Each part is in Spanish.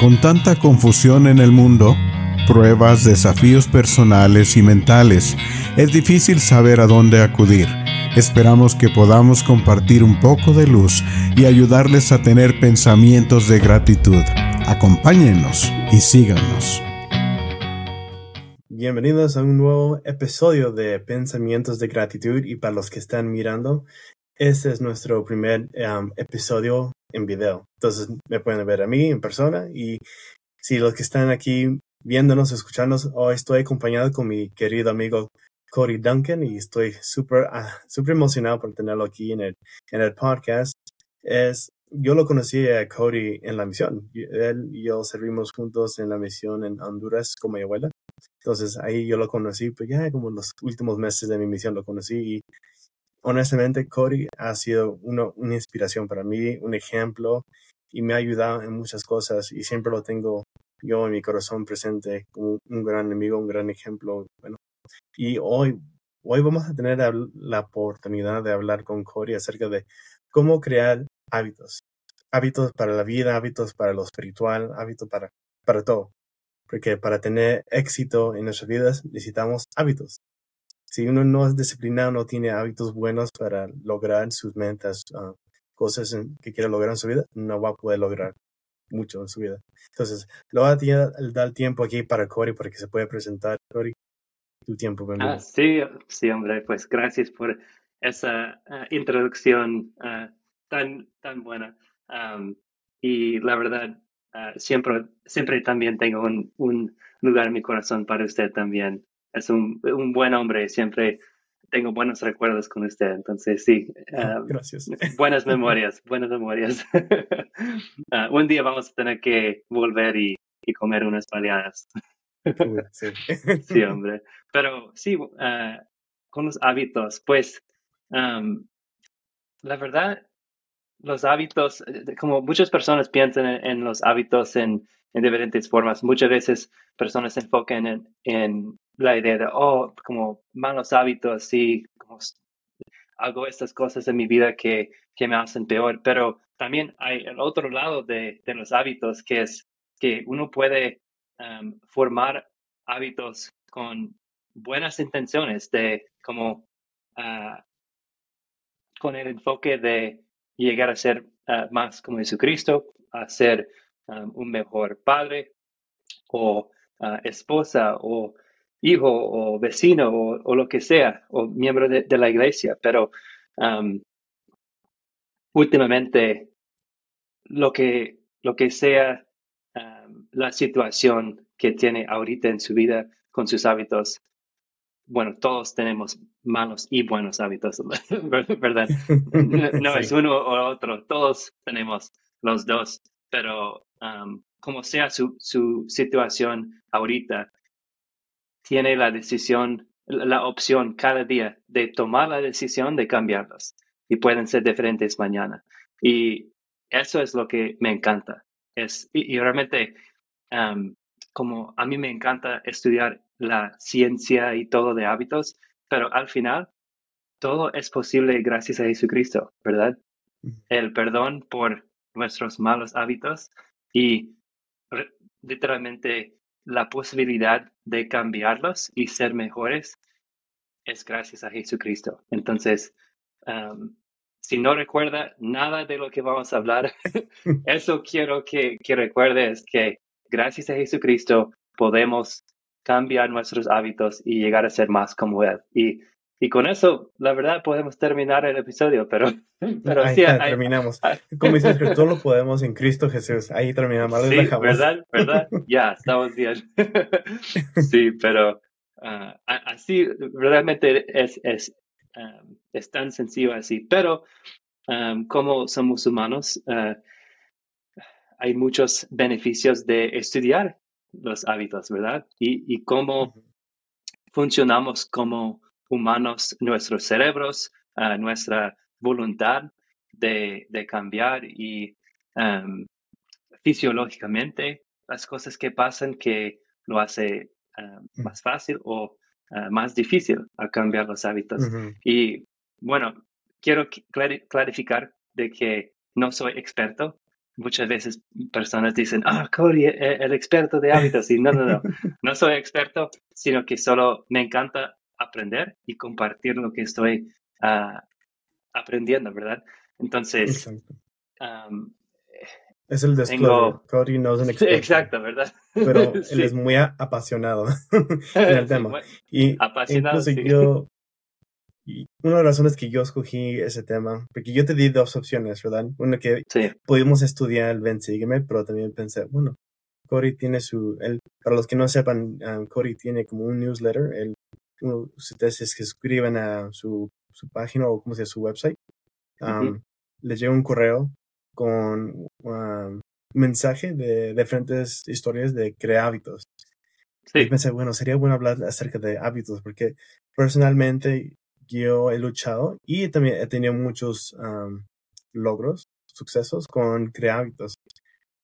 Con tanta confusión en el mundo, pruebas, desafíos personales y mentales, es difícil saber a dónde acudir. Esperamos que podamos compartir un poco de luz y ayudarles a tener pensamientos de gratitud. Acompáñenos y síganos. Bienvenidos a un nuevo episodio de Pensamientos de Gratitud y para los que están mirando, este es nuestro primer um, episodio en video. Entonces me pueden ver a mí en persona y si los que están aquí viéndonos, escuchándonos, hoy estoy acompañado con mi querido amigo Cody Duncan y estoy súper uh, super emocionado por tenerlo aquí en el, en el podcast. Es, yo lo conocí a Cody en la misión. Él y yo servimos juntos en la misión en Honduras con mi abuela. Entonces ahí yo lo conocí, pues ya como en los últimos meses de mi misión lo conocí y honestamente Cody ha sido una inspiración para mí, un ejemplo y me ha ayudado en muchas cosas y siempre lo tengo yo en mi corazón presente como un gran amigo, un gran ejemplo. Bueno, y hoy, hoy vamos a tener la oportunidad de hablar con Cody acerca de cómo crear hábitos. Hábitos para la vida, hábitos para lo espiritual, hábitos para, para todo. Porque para tener éxito en nuestras vidas necesitamos hábitos. Si uno no es disciplinado, no tiene hábitos buenos para lograr sus metas, ah, cosas que quiere lograr en su vida, no va a poder lograr mucho en su vida. Entonces, lo va a dar tiempo aquí para Cory para que se pueda presentar. Cory, tu tiempo. Ah, sí, sí, hombre, pues gracias por esa ah, introducción tan, tan buena. y la verdad, siempre, siempre también tengo un, lugar en mi corazón para usted también es un, un, buen hombre, siempre tengo buenos recuerdos con usted, entonces sí. Ah, um, Gracias. Buenas memorias, buenas memorias. uh, un día vamos a tener que volver y, y comer unas baleadas. sí. sí. hombre. Pero sí, uh, con los hábitos, pues, um, la verdad, los hábitos, como muchas personas piensan en, en los hábitos en, en, diferentes formas, muchas veces personas se enfocan en, en la idea de, oh, como malos hábitos, sí, como hago estas cosas en mi vida que, que me hacen peor, pero también hay el otro lado de, de los hábitos, que es que uno puede um, formar hábitos con buenas intenciones, de como uh, con el enfoque de llegar a ser uh, más como Jesucristo, a ser un mejor padre o uh, esposa o hijo o vecino o, lo que sea, o miembro de, la iglesia, pero um, últimamente lo que, lo que sea um, la situación que tiene ahorita en su vida con sus hábitos, bueno, todos tenemos malos y buenos hábitos, ¿verdad? No, es uno o otro, todos tenemos los dos, pero um, como sea su, su situación ahorita, tiene la decisión, la opción cada día de tomar la decisión de cambiarlas y pueden ser diferentes mañana. Y eso es lo que me encanta. Es, y, realmente, como a mí me encanta estudiar la ciencia y todo de hábitos, pero al final todo es posible gracias a Jesucristo, ¿verdad? El perdón por nuestros malos hábitos y literalmente la posibilidad de cambiarlos y ser mejores es gracias a Jesucristo. Entonces, si no recuerda nada de lo que vamos a hablar, eso quiero que, que recuerde es que gracias a Jesucristo podemos cambiar nuestros hábitos y llegar a ser más como Él. Y y con eso, la verdad, podemos terminar el episodio, pero, pero ahí terminamos. Como dices que todo lo podemos en Cristo Jesús. Ahí terminamos. Sí, ¿verdad? ¿Verdad? ya, estamos bien. sí, pero ah, así realmente es, es, es tan sencillo así. Pero como somos humanos, ah, hay muchos beneficios de estudiar los hábitos, ¿verdad? Y, y cómo funcionamos como humanos, nuestros cerebros, uh, nuestra voluntad de, de cambiar y um, fisiológicamente las cosas que pasan que lo hace uh, más fácil o uh, más difícil a cambiar los hábitos. Y bueno, quiero clarificar de que no soy experto muchas veces personas dicen, ah, Cody, e-, el, experto de hábitos. Y no, no, no, no soy experto, sino que solo me encanta aprender y compartir lo que estoy uh, aprendiendo, ¿verdad? Entonces, um, es el disclosure. Cody no es un experto. Exacto, ¿verdad? Pero él es muy apasionado en el tema. y apasionado, incluso yo, y una de las razones que yo escogí ese tema, porque yo te di dos opciones, ¿verdad? Una que pudimos estudiar el Ven Sígueme, pero también pensé, bueno, Cody tiene su, el, para los que no sepan, um, Cody tiene como un newsletter, si ustedes que escriben a su, su página o como sea su website, um, les llega un correo con un mensaje de diferentes historias de crear hábitos. Y pensé, bueno, sería bueno hablar acerca de hábitos, porque personalmente yo he luchado y también he tenido muchos logros, sucesos con crear hábitos.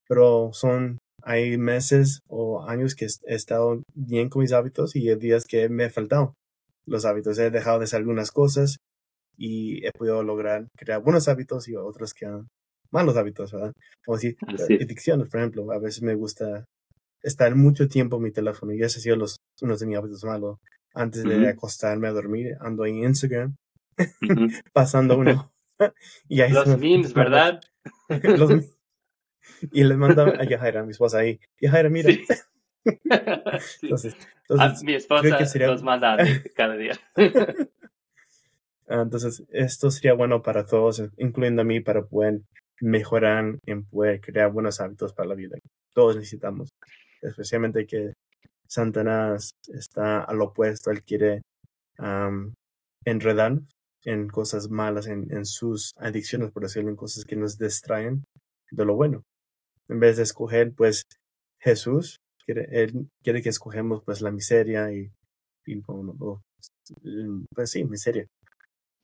Pero son, hay meses o años que he estado bien con mis hábitos y hay días que me he faltado los hábitos. He dejado de hacer algunas cosas y he podido lograr crear buenos hábitos y otros que malos hábitos, ¿verdad? Como decir, adicciones, por ejemplo. A veces me gusta estar mucho tiempo en mi teléfono y ese ha sido los, uno de mis hábitos malos. Antes de acostarme a dormir, ando en Instagram, pasando uno. y ahí los memes, ¿verdad? los Y le mando a Yajaira, a mi esposa ahí. Yajaira, mira. entonces, entonces, mi esposa sería... los manda a cada día. Ah, entonces, esto sería bueno para todos, incluyendo a mí, para poder mejorar en poder crear buenos hábitos para la vida. Todos necesitamos, especialmente que Satanás está al opuesto, él quiere enredar en cosas malas, en, sus adicciones, por decirlo, en cosas que nos distraen de lo bueno. En vez de escoger, pues, Jesús, quiere, él quiere que escogemos, pues, la miseria y, pues sí, miseria.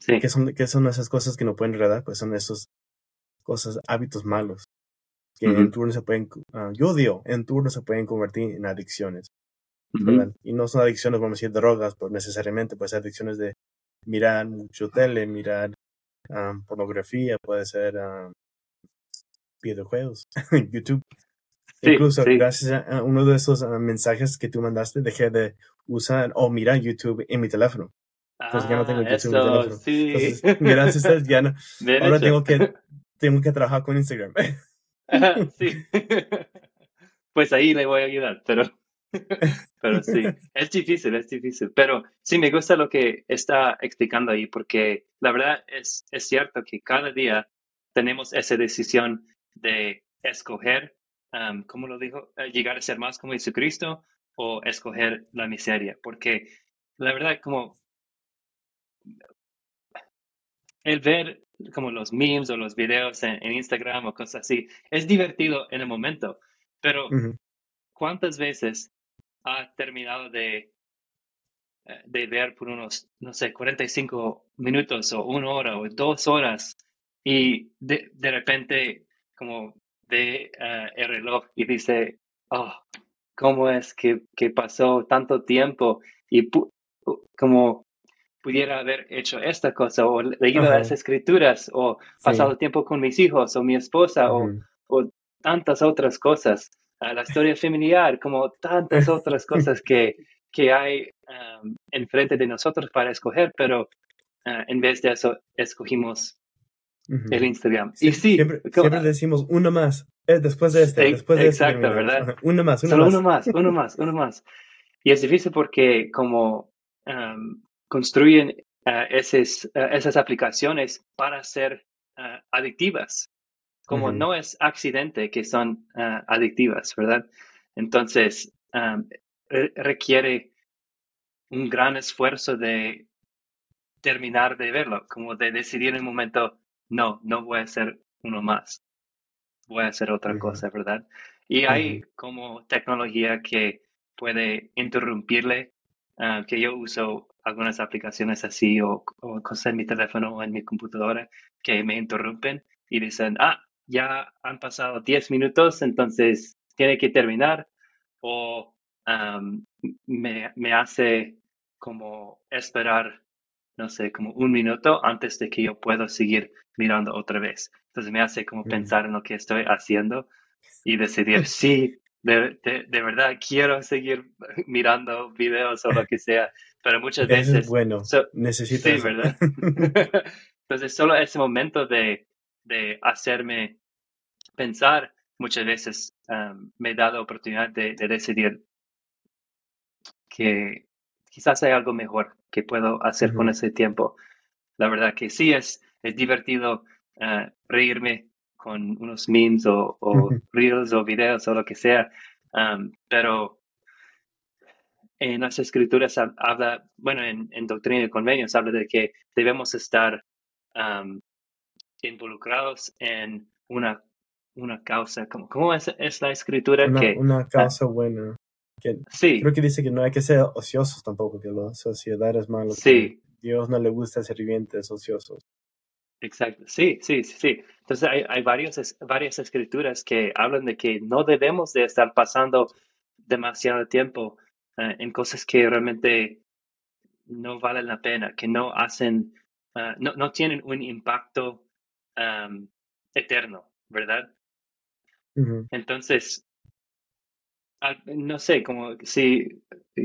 Sí. ¿Qué son, son esas cosas que no pueden enredar? Pues son esos cosas, hábitos malos, que en turno se pueden, uh, yo digo, en turno se pueden convertir en adicciones. Y no son adicciones, vamos a decir, drogas, pues necesariamente, pues adicciones de mirar mucho tele, mirar pornografía, puede ser videojuegos, YouTube. Incluso gracias a uno de esos mensajes que tú mandaste, dejé de usar o mirar YouTube en mi teléfono. Entonces ya no tengo ah, YouTube en mi teléfono. Entonces, gracias a ya no. ahora tengo que tengo que trabajar con Instagram. sí. Pues ahí le voy a ayudar, pero, pero sí, es difícil, es difícil. Pero sí, me gusta lo que está explicando ahí, porque la verdad es, es cierto que cada día tenemos esa decisión de escoger, um, ¿cómo lo dijo? Eh, llegar a ser más como Jesucristo o escoger la miseria, porque la verdad, como el ver como los memes o los videos en, Instagram o cosas así, es divertido en el momento, pero ¿cuántas veces ha terminado de, eh, de ver por unos, no sé, 45 minutos o una hora o dos horas y de, de repente como ve eh, el reloj y dice, oh, ¿cómo es que, que pasó tanto tiempo? Y como pudiera haber hecho esta cosa o leído las escrituras o pasado tiempo con mis hijos o mi esposa o, tantas otras cosas. la historia familiar, como tantas otras cosas que, que hay um, enfrente de nosotros para escoger, pero uh, en vez de eso escogimos el Instagram. y sí, siempre, decimos uno más, eh, después de este, después de este Exacto, ¿verdad? Uno más, uno más. uno más, uno más, uno más. Y es difícil porque como um, construyen uh, esas, uh, esas aplicaciones para ser uh, adictivas, como no es accidente que son adictivas, ¿verdad? Entonces, um, requiere un gran esfuerzo de terminar de verlo, como de decidir en un momento, no, no voy a hacer uno más, voy a hacer otra cosa, ¿verdad? Y hay como tecnología que puede interrumpirle, que yo uso algunas aplicaciones así o, cosas en mi teléfono o en mi computadora que me interrumpen y dicen, ah, ya han pasado 10 minutos, entonces tiene que terminar o me, me, hace como esperar, no sé, como un minuto antes de que yo pueda seguir mirando otra vez. Entonces me hace como pensar en lo que estoy haciendo y decidir, sí, de, de, verdad quiero seguir mirando videos o lo que sea, pero muchas veces... bueno, necesito... Sí, ¿verdad? Entonces solo ese momento de, de hacerme pensar, muchas veces um, me da la oportunidad de, decidir que quizás hay algo mejor que puedo hacer con ese tiempo. La verdad que sí es, es divertido uh, reírme con unos memes o, reels o videos o lo que sea, um, pero en las escrituras habla, bueno, en, Doctrina y Convenios habla de que debemos estar um, involucrados en una, una causa. ¿Cómo, cómo es, la escritura? Una, que, una causa buena. Sí. Creo que dice que no hay que ser ociosos tampoco, que la sociedad es malo. Sí. Dios no le gusta servientes ociosos. Exacto, sí, sí, sí, sí. Entonces hay, hay varios, varias escrituras que hablan de que no debemos de estar pasando demasiado tiempo eh, en cosas que realmente no valen la pena, que no hacen, no, no, tienen un impacto eterno, ¿verdad? Entonces, no sé, como si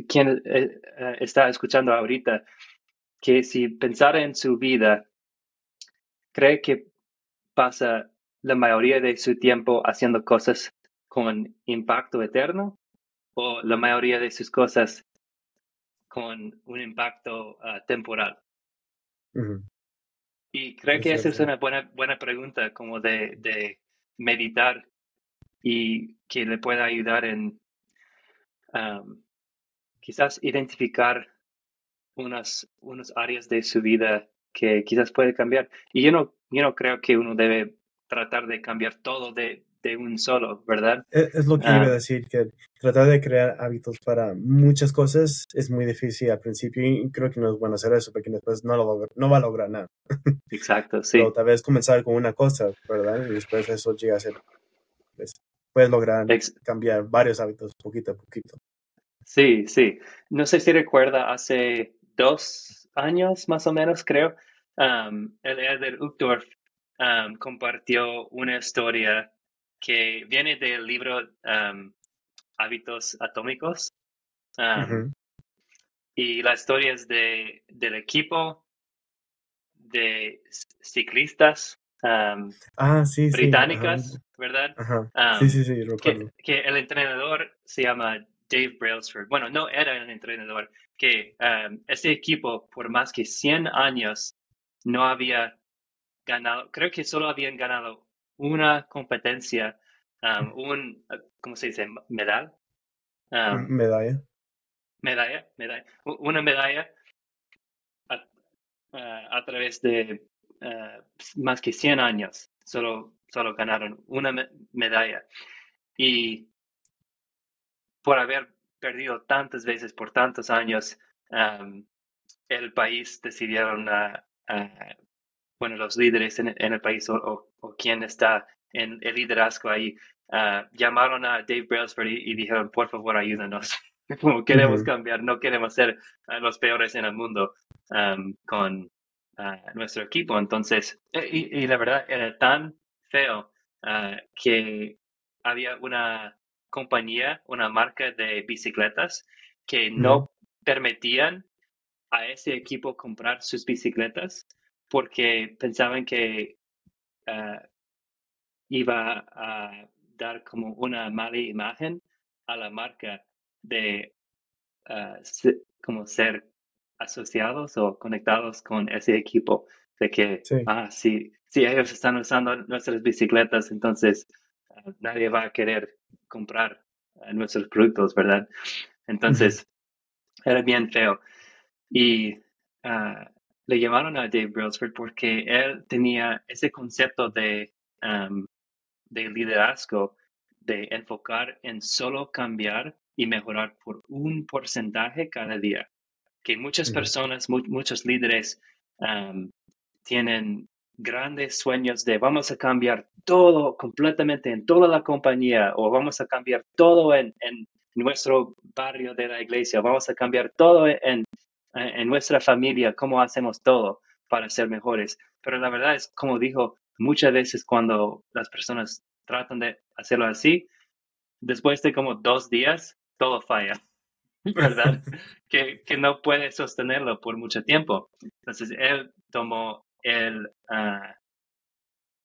quien eh, está escuchando ahorita, que si pensara en su vida, cree que pasa la mayoría de su tiempo haciendo cosas con impacto eterno o la mayoría de sus cosas con un impacto ah, temporal. Y creo que esa es una buena, buena pregunta como de, de, meditar y que le pueda ayudar en quizás identificar unas, unas áreas de su vida que quizás puede cambiar. Y yo no, yo no creo que uno debe tratar de cambiar todo de, de un solo, ¿verdad? E, es, lo que iba a ah. decir, que tratar de crear hábitos para muchas cosas es muy difícil al principio y creo que no es bueno hacer eso porque después no, lo, no va a lograr nada. Exacto, sí. Pero tal vez comenzar con una cosa, ¿verdad? Y después eso llega a ser, pues, puedes lograr cambiar varios hábitos poquito a poquito. Sí, sí. No sé si recuerda hace dos años, más o menos, creo, um, el Eder Uchtdorf um, compartió una historia que viene del libro um, Hábitos Atómicos. Y la historia es de, del equipo de ciclistas ah, británicas, ¿verdad? sí, sí, sí, que, el entrenador se llama Dave Brailsford. Bueno, no era el entrenador, que um, ese equipo por más que 100 años no había ganado, creo que solo habían ganado una competencia, um, un, ¿cómo se dice? Medal. Um, medalla. Medalla, medalla. Una medalla a, uh, través de uh, más que 100 años. Solo, solo ganaron una medalla. Y por haber perdido tantas veces por tantos años, el país decidieron, bueno, los líderes en, el país o, quien está en el liderazgo ahí, ah, llamaron a Dave Brailsford y, dijeron, por favor, ayúdanos. Como queremos cambiar, no queremos ser ah, los peores en el mundo con ah, nuestro equipo. Entonces, e, y, la verdad era tan feo que había una compañía, una marca de bicicletas que no permitían a ese equipo comprar sus bicicletas porque pensaban que ah, iba a dar como una mala imagen a la marca de uh, como ser asociados o conectados con ese equipo de que ah si, si ellos están usando nuestras bicicletas entonces nadie va a querer comprar eh, nuestros productos, ¿verdad? Entonces, era bien feo. Y ah, le llamaron a Dave Brailsford porque él tenía ese concepto de, de liderazgo, de enfocar en solo cambiar y mejorar por un porcentaje cada día. Que muchas personas, muchos líderes tienen grandes sueños de vamos a cambiar todo completamente en toda la compañía o vamos a cambiar todo en, en nuestro barrio de la iglesia, vamos a cambiar todo en, en nuestra familia, cómo hacemos todo para ser mejores. Pero la verdad es, como dijo muchas veces cuando las personas tratan de hacerlo así, después de como dos días, todo falla, ¿verdad? que, que, no puede sostenerlo por mucho tiempo. Entonces, él tomó el, uh,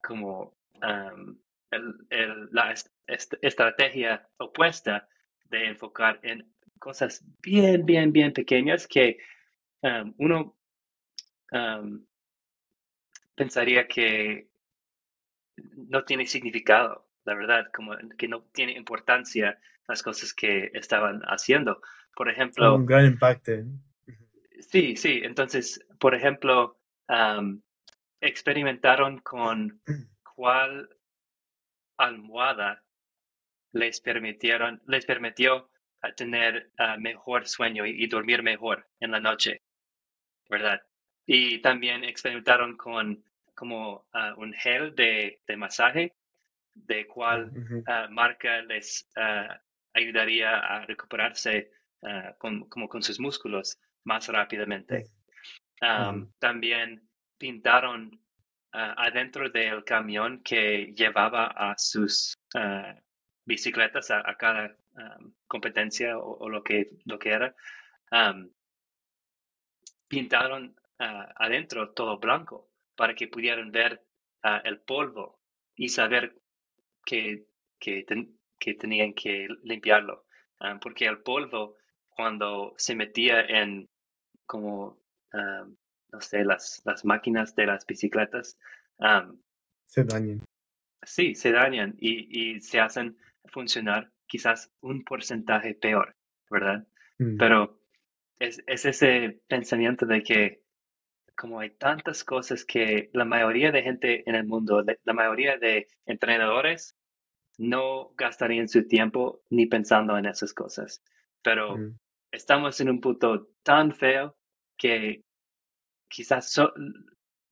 como um, el, la est estrategia opuesta de enfocar en cosas bien, bien, bien pequeñas que um, uno um, pensaría que no tiene significado, la verdad, como que no tiene importancia las cosas que estaban haciendo. Por ejemplo... Un gran impacto. Sí, sí. Entonces, por ejemplo, um, experimentaron con cuál almohada les permitieron, les permitió tener uh, mejor sueño y, dormir mejor en la noche, ¿verdad? Y también experimentaron con como uh, un gel de, de, masaje, de cuál uh, marca les ayudaría a recuperarse con, como con sus músculos más rápidamente. Um, también pintaron adentro del camión que llevaba a sus bicicletas a, cada um, competencia o, lo, que, lo que era, um, pintaron uh, adentro todo blanco para que pudieran ver uh, el polvo y saber que, que, tenían que limpiarlo. Um, porque el polvo, cuando se metía en como, no sé, las, las máquinas de las bicicletas, se dañan. Sí, se dañan y, y se hacen funcionar quizás un porcentaje peor, ¿verdad? Mm. Pero es, ese pensamiento de que como hay tantas cosas que la mayoría de gente en el mundo, la mayoría de entrenadores no gastarían su tiempo ni pensando en esas cosas. Pero mm. estamos en un punto tan feo que quizás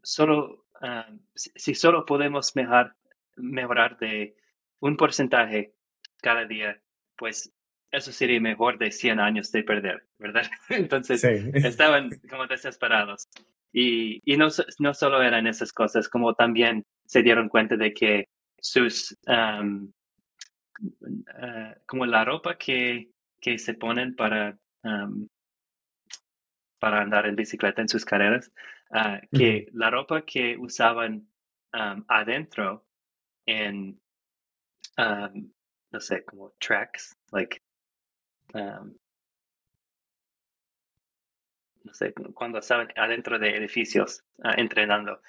solo, ah, si, solo podemos mejorar, mejorar de un porcentaje cada día, pues eso sería mejor de 100 años de perder, ¿verdad? Entonces estaban como desesperados. Y, y no, no, solo eran esas cosas, como también se dieron cuenta de que sus, um, uh, como la ropa que, que se ponen para, um, para andar en bicicleta en sus carreras, uh, que la ropa que usaban um, adentro en no sé, como tracks, like, no sé, cuando estaban adentro de edificios uh, entrenando.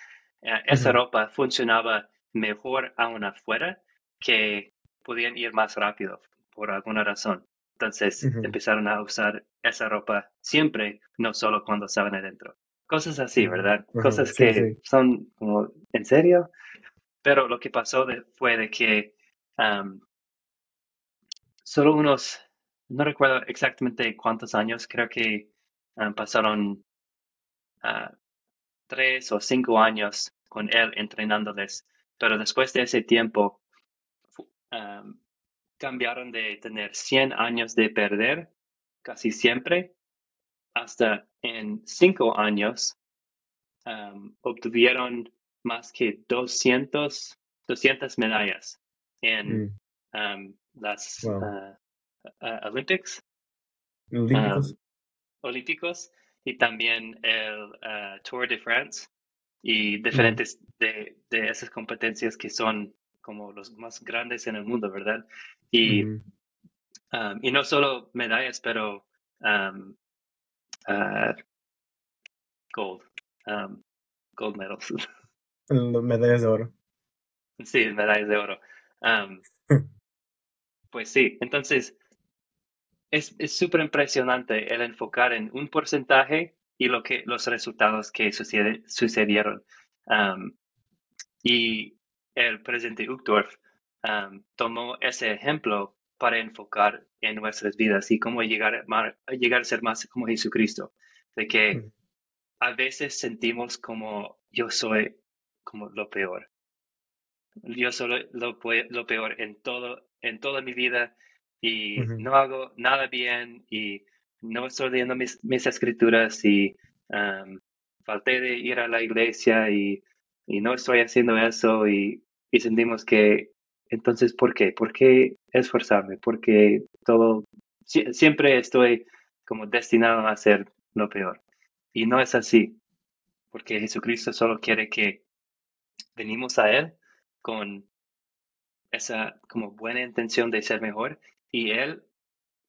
Esa ropa funcionaba mejor aún afuera que podían ir más rápido por alguna razón. Entonces empezaron a usar esa ropa siempre, no solo cuando estaban adentro. Cosas así, ¿verdad? Cosas que son como, ¿en serio? Pero lo que pasó fue de que um, solo unos, no recuerdo exactamente cuántos años, creo que pasaron ah, tres o cinco años con él entrenándoles, pero después de ese tiempo ah, cambiaron de tener 100 años de perder casi siempre hasta en cinco años obtuvieron más que 200, 200 medallas en mm las ah, Olympics. Olímpicos. y también el ah, Tour de France y diferentes de, de, esas competencias que son como los más grandes en el mundo, ¿verdad? Y, y no solo medallas, pero gold, gold medals. Medallas de oro. Sí, medallas de oro. Pues sí, entonces es súper impresionante el enfocar en un porcentaje y lo que, los resultados que sucede, sucedieron. y el presidente Uchtdorf tomó ese ejemplo para enfocar en nuestras vidas y cómo llegar, a llegar a ser más como Jesucristo. De que a veces sentimos como yo soy como lo peor. Yo soy lo, lo peor en todo en toda mi vida y no hago nada bien y no estoy leyendo mis, escrituras y falté de ir a la iglesia y y no estoy haciendo eso y, y sentimos que, entonces, ¿por qué? ¿Por qué esforzarme? Porque todo, siempre estoy como destinado a hacer lo peor. Y no es así, porque Jesucristo solo quiere que venimos a Él con esa como buena intención de ser mejor y Él,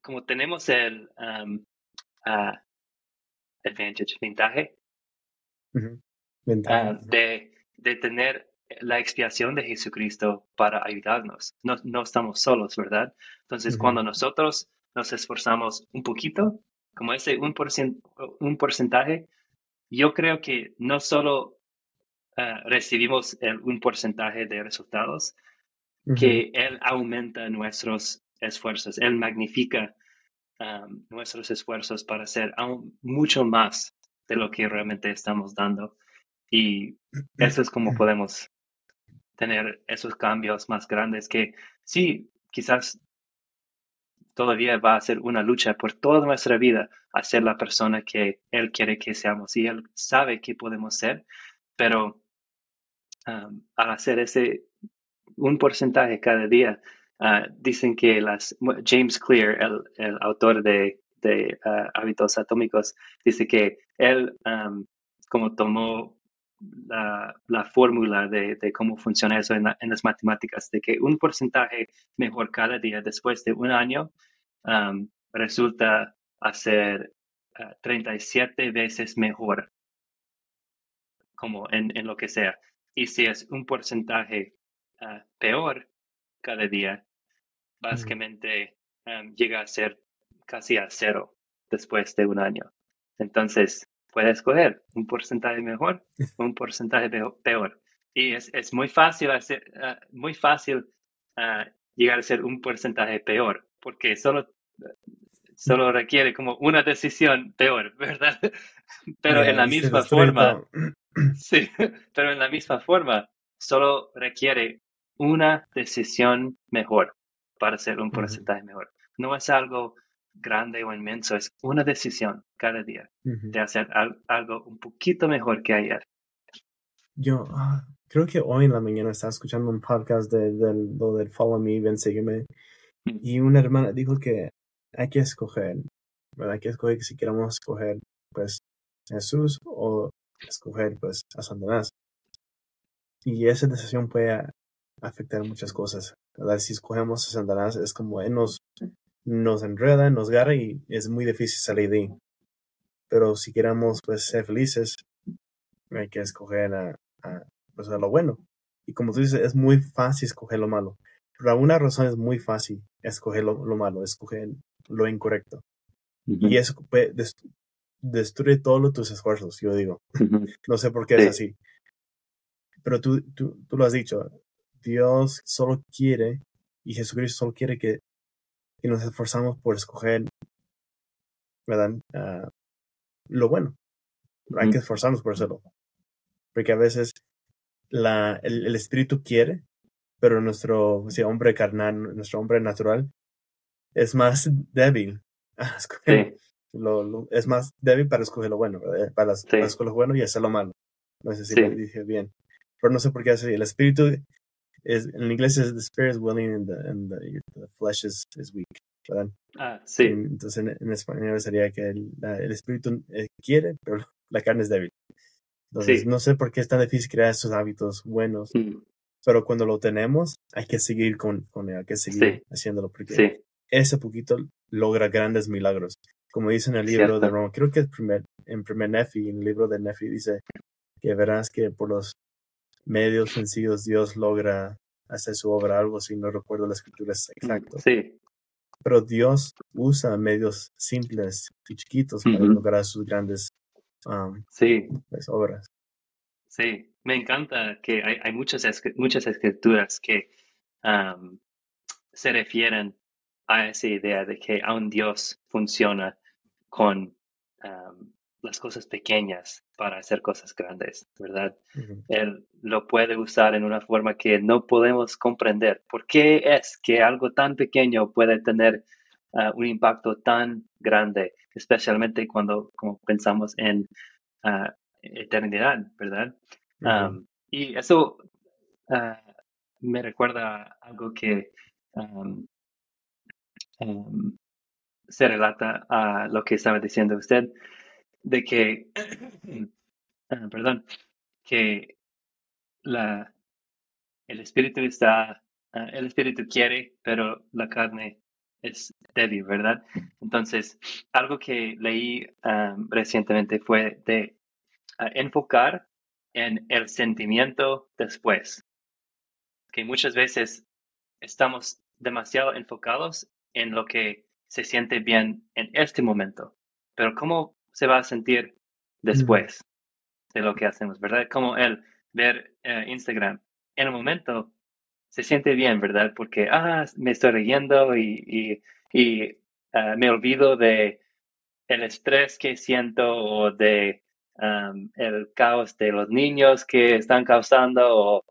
como tenemos el um, advantage, ventaja, ah, de, de tener la expiación de Jesucristo para ayudarnos. No, no estamos solos, ¿verdad? Entonces, cuando nosotros nos esforzamos un poquito, como ese un, un porcentaje, yo creo que no solo ah, recibimos el, un porcentaje de resultados, que Él aumenta nuestros esfuerzos, Él magnifica nuestros esfuerzos para hacer aún mucho más de lo que realmente estamos dando. Y eso es como podemos tener esos cambios más grandes que sí, quizás todavía va a ser una lucha por toda nuestra vida a ser la persona que Él quiere que seamos y Él sabe que podemos ser, pero al hacer ese un porcentaje cada día, ah, dicen que las James Clear, el, autor de, ah, hábitos atómicos, dice que él como tomó la, fórmula de, cómo funciona eso en, las matemáticas, de que un porcentaje mejor cada día después de un año resulta hacer 37 ah, veces mejor, como en, en, lo que sea. Y si es un porcentaje Ah, peor cada día, básicamente llega a ser casi a cero después de un año. Entonces, puedes escoger un porcentaje mejor o un porcentaje peor. Y es, es muy fácil, hacer, ah, muy fácil ah, llegar a ser un porcentaje peor, porque solo, solo requiere como una decisión peor, ¿verdad? Pero en la misma forma, sí, pero en la misma forma, solo requiere una decisión mejor para hacer un porcentaje mejor. No es algo grande o inmenso, es una decisión cada día de hacer algo un poquito mejor que ayer. Yo ah, creo que hoy en la mañana estaba escuchando un podcast de, lo del Follow Me, ven, sígueme, mm. y una hermana dijo que hay que escoger, ¿verdad? Hay que escoger si queremos escoger, pues, Jesús o escoger, pues, a Satanás. Y esa decisión puede afectar muchas cosas. ¿verdad? Si escogemos a Satanás es como él nos, nos enreda, nos agarra y es muy difícil salir de ahí. Pero si queremos pues ser felices, hay que escoger a, pues, a lo bueno. Y como tú dices, es muy fácil escoger lo malo. Por alguna razón es muy fácil escoger lo, malo, escoger lo incorrecto. Y eso destruye todos tus esfuerzos, yo digo. No sé por qué es así. Pero tú, tú, tú lo has dicho, Dios solo quiere, y Jesucristo solo quiere que, nos esforzamos por escoger, ¿verdad? Ah, lo bueno. Hay que esforzarnos por hacerlo. Porque a veces la, el, espíritu quiere, pero nuestro hombre carnal, nuestro hombre natural, es más débil. Lo, es más débil para escoger lo bueno, Para, escoger lo bueno y hacer lo malo. No sé si lo dije bien. Pero no sé por qué así. El espíritu en inglés es the spirit is willing and the, the, flesh is, is, weak, ¿verdad? Ah, sí. Entonces en, español sería que el, el espíritu eh, quiere, pero la carne es débil. Entonces no sé por qué es tan difícil crear esos hábitos buenos, mm. pero cuando lo tenemos hay que seguir con, con él, hay que seguir haciéndolo porque ese poquito logra grandes milagros. Como dice en el libro de Roma, creo que es primer, en primer Nefi, en el libro de Nefi dice que verás que por los medios sencillos Dios logra hacer su obra, algo si no recuerdo las escrituras mm, exacto. Sí. Pero Dios usa medios simples y chiquitos para lograr sus grandes um, sí. Pues, obras. Sí, me encanta que hay, hay muchas, muchas escrituras que um, se refieren a esa idea de que aún Dios funciona con um, las cosas pequeñas para hacer cosas grandes, ¿verdad? Él lo puede usar en una forma que no podemos comprender. ¿Por qué es que algo tan pequeño puede tener ah, un impacto tan grande, especialmente cuando como pensamos en uh, eternidad, ¿verdad? y eso ah, me recuerda algo que se relata a lo que estaba diciendo usted, de que, ah, perdón, que la, el espíritu está, ah, el espíritu quiere, pero la carne es débil, ¿verdad? Entonces, algo que leí recientemente fue de enfocar en el sentimiento después. Que muchas veces estamos demasiado enfocados en lo que se siente bien en este momento, pero ¿cómo se va a sentir después de lo que hacemos, verdad? Como el ver eh, Instagram. En el momento se siente bien, ¿verdad? Porque, ah, me estoy riendo y, y, ah, me olvido de el estrés que siento o de el caos de los niños que están causando o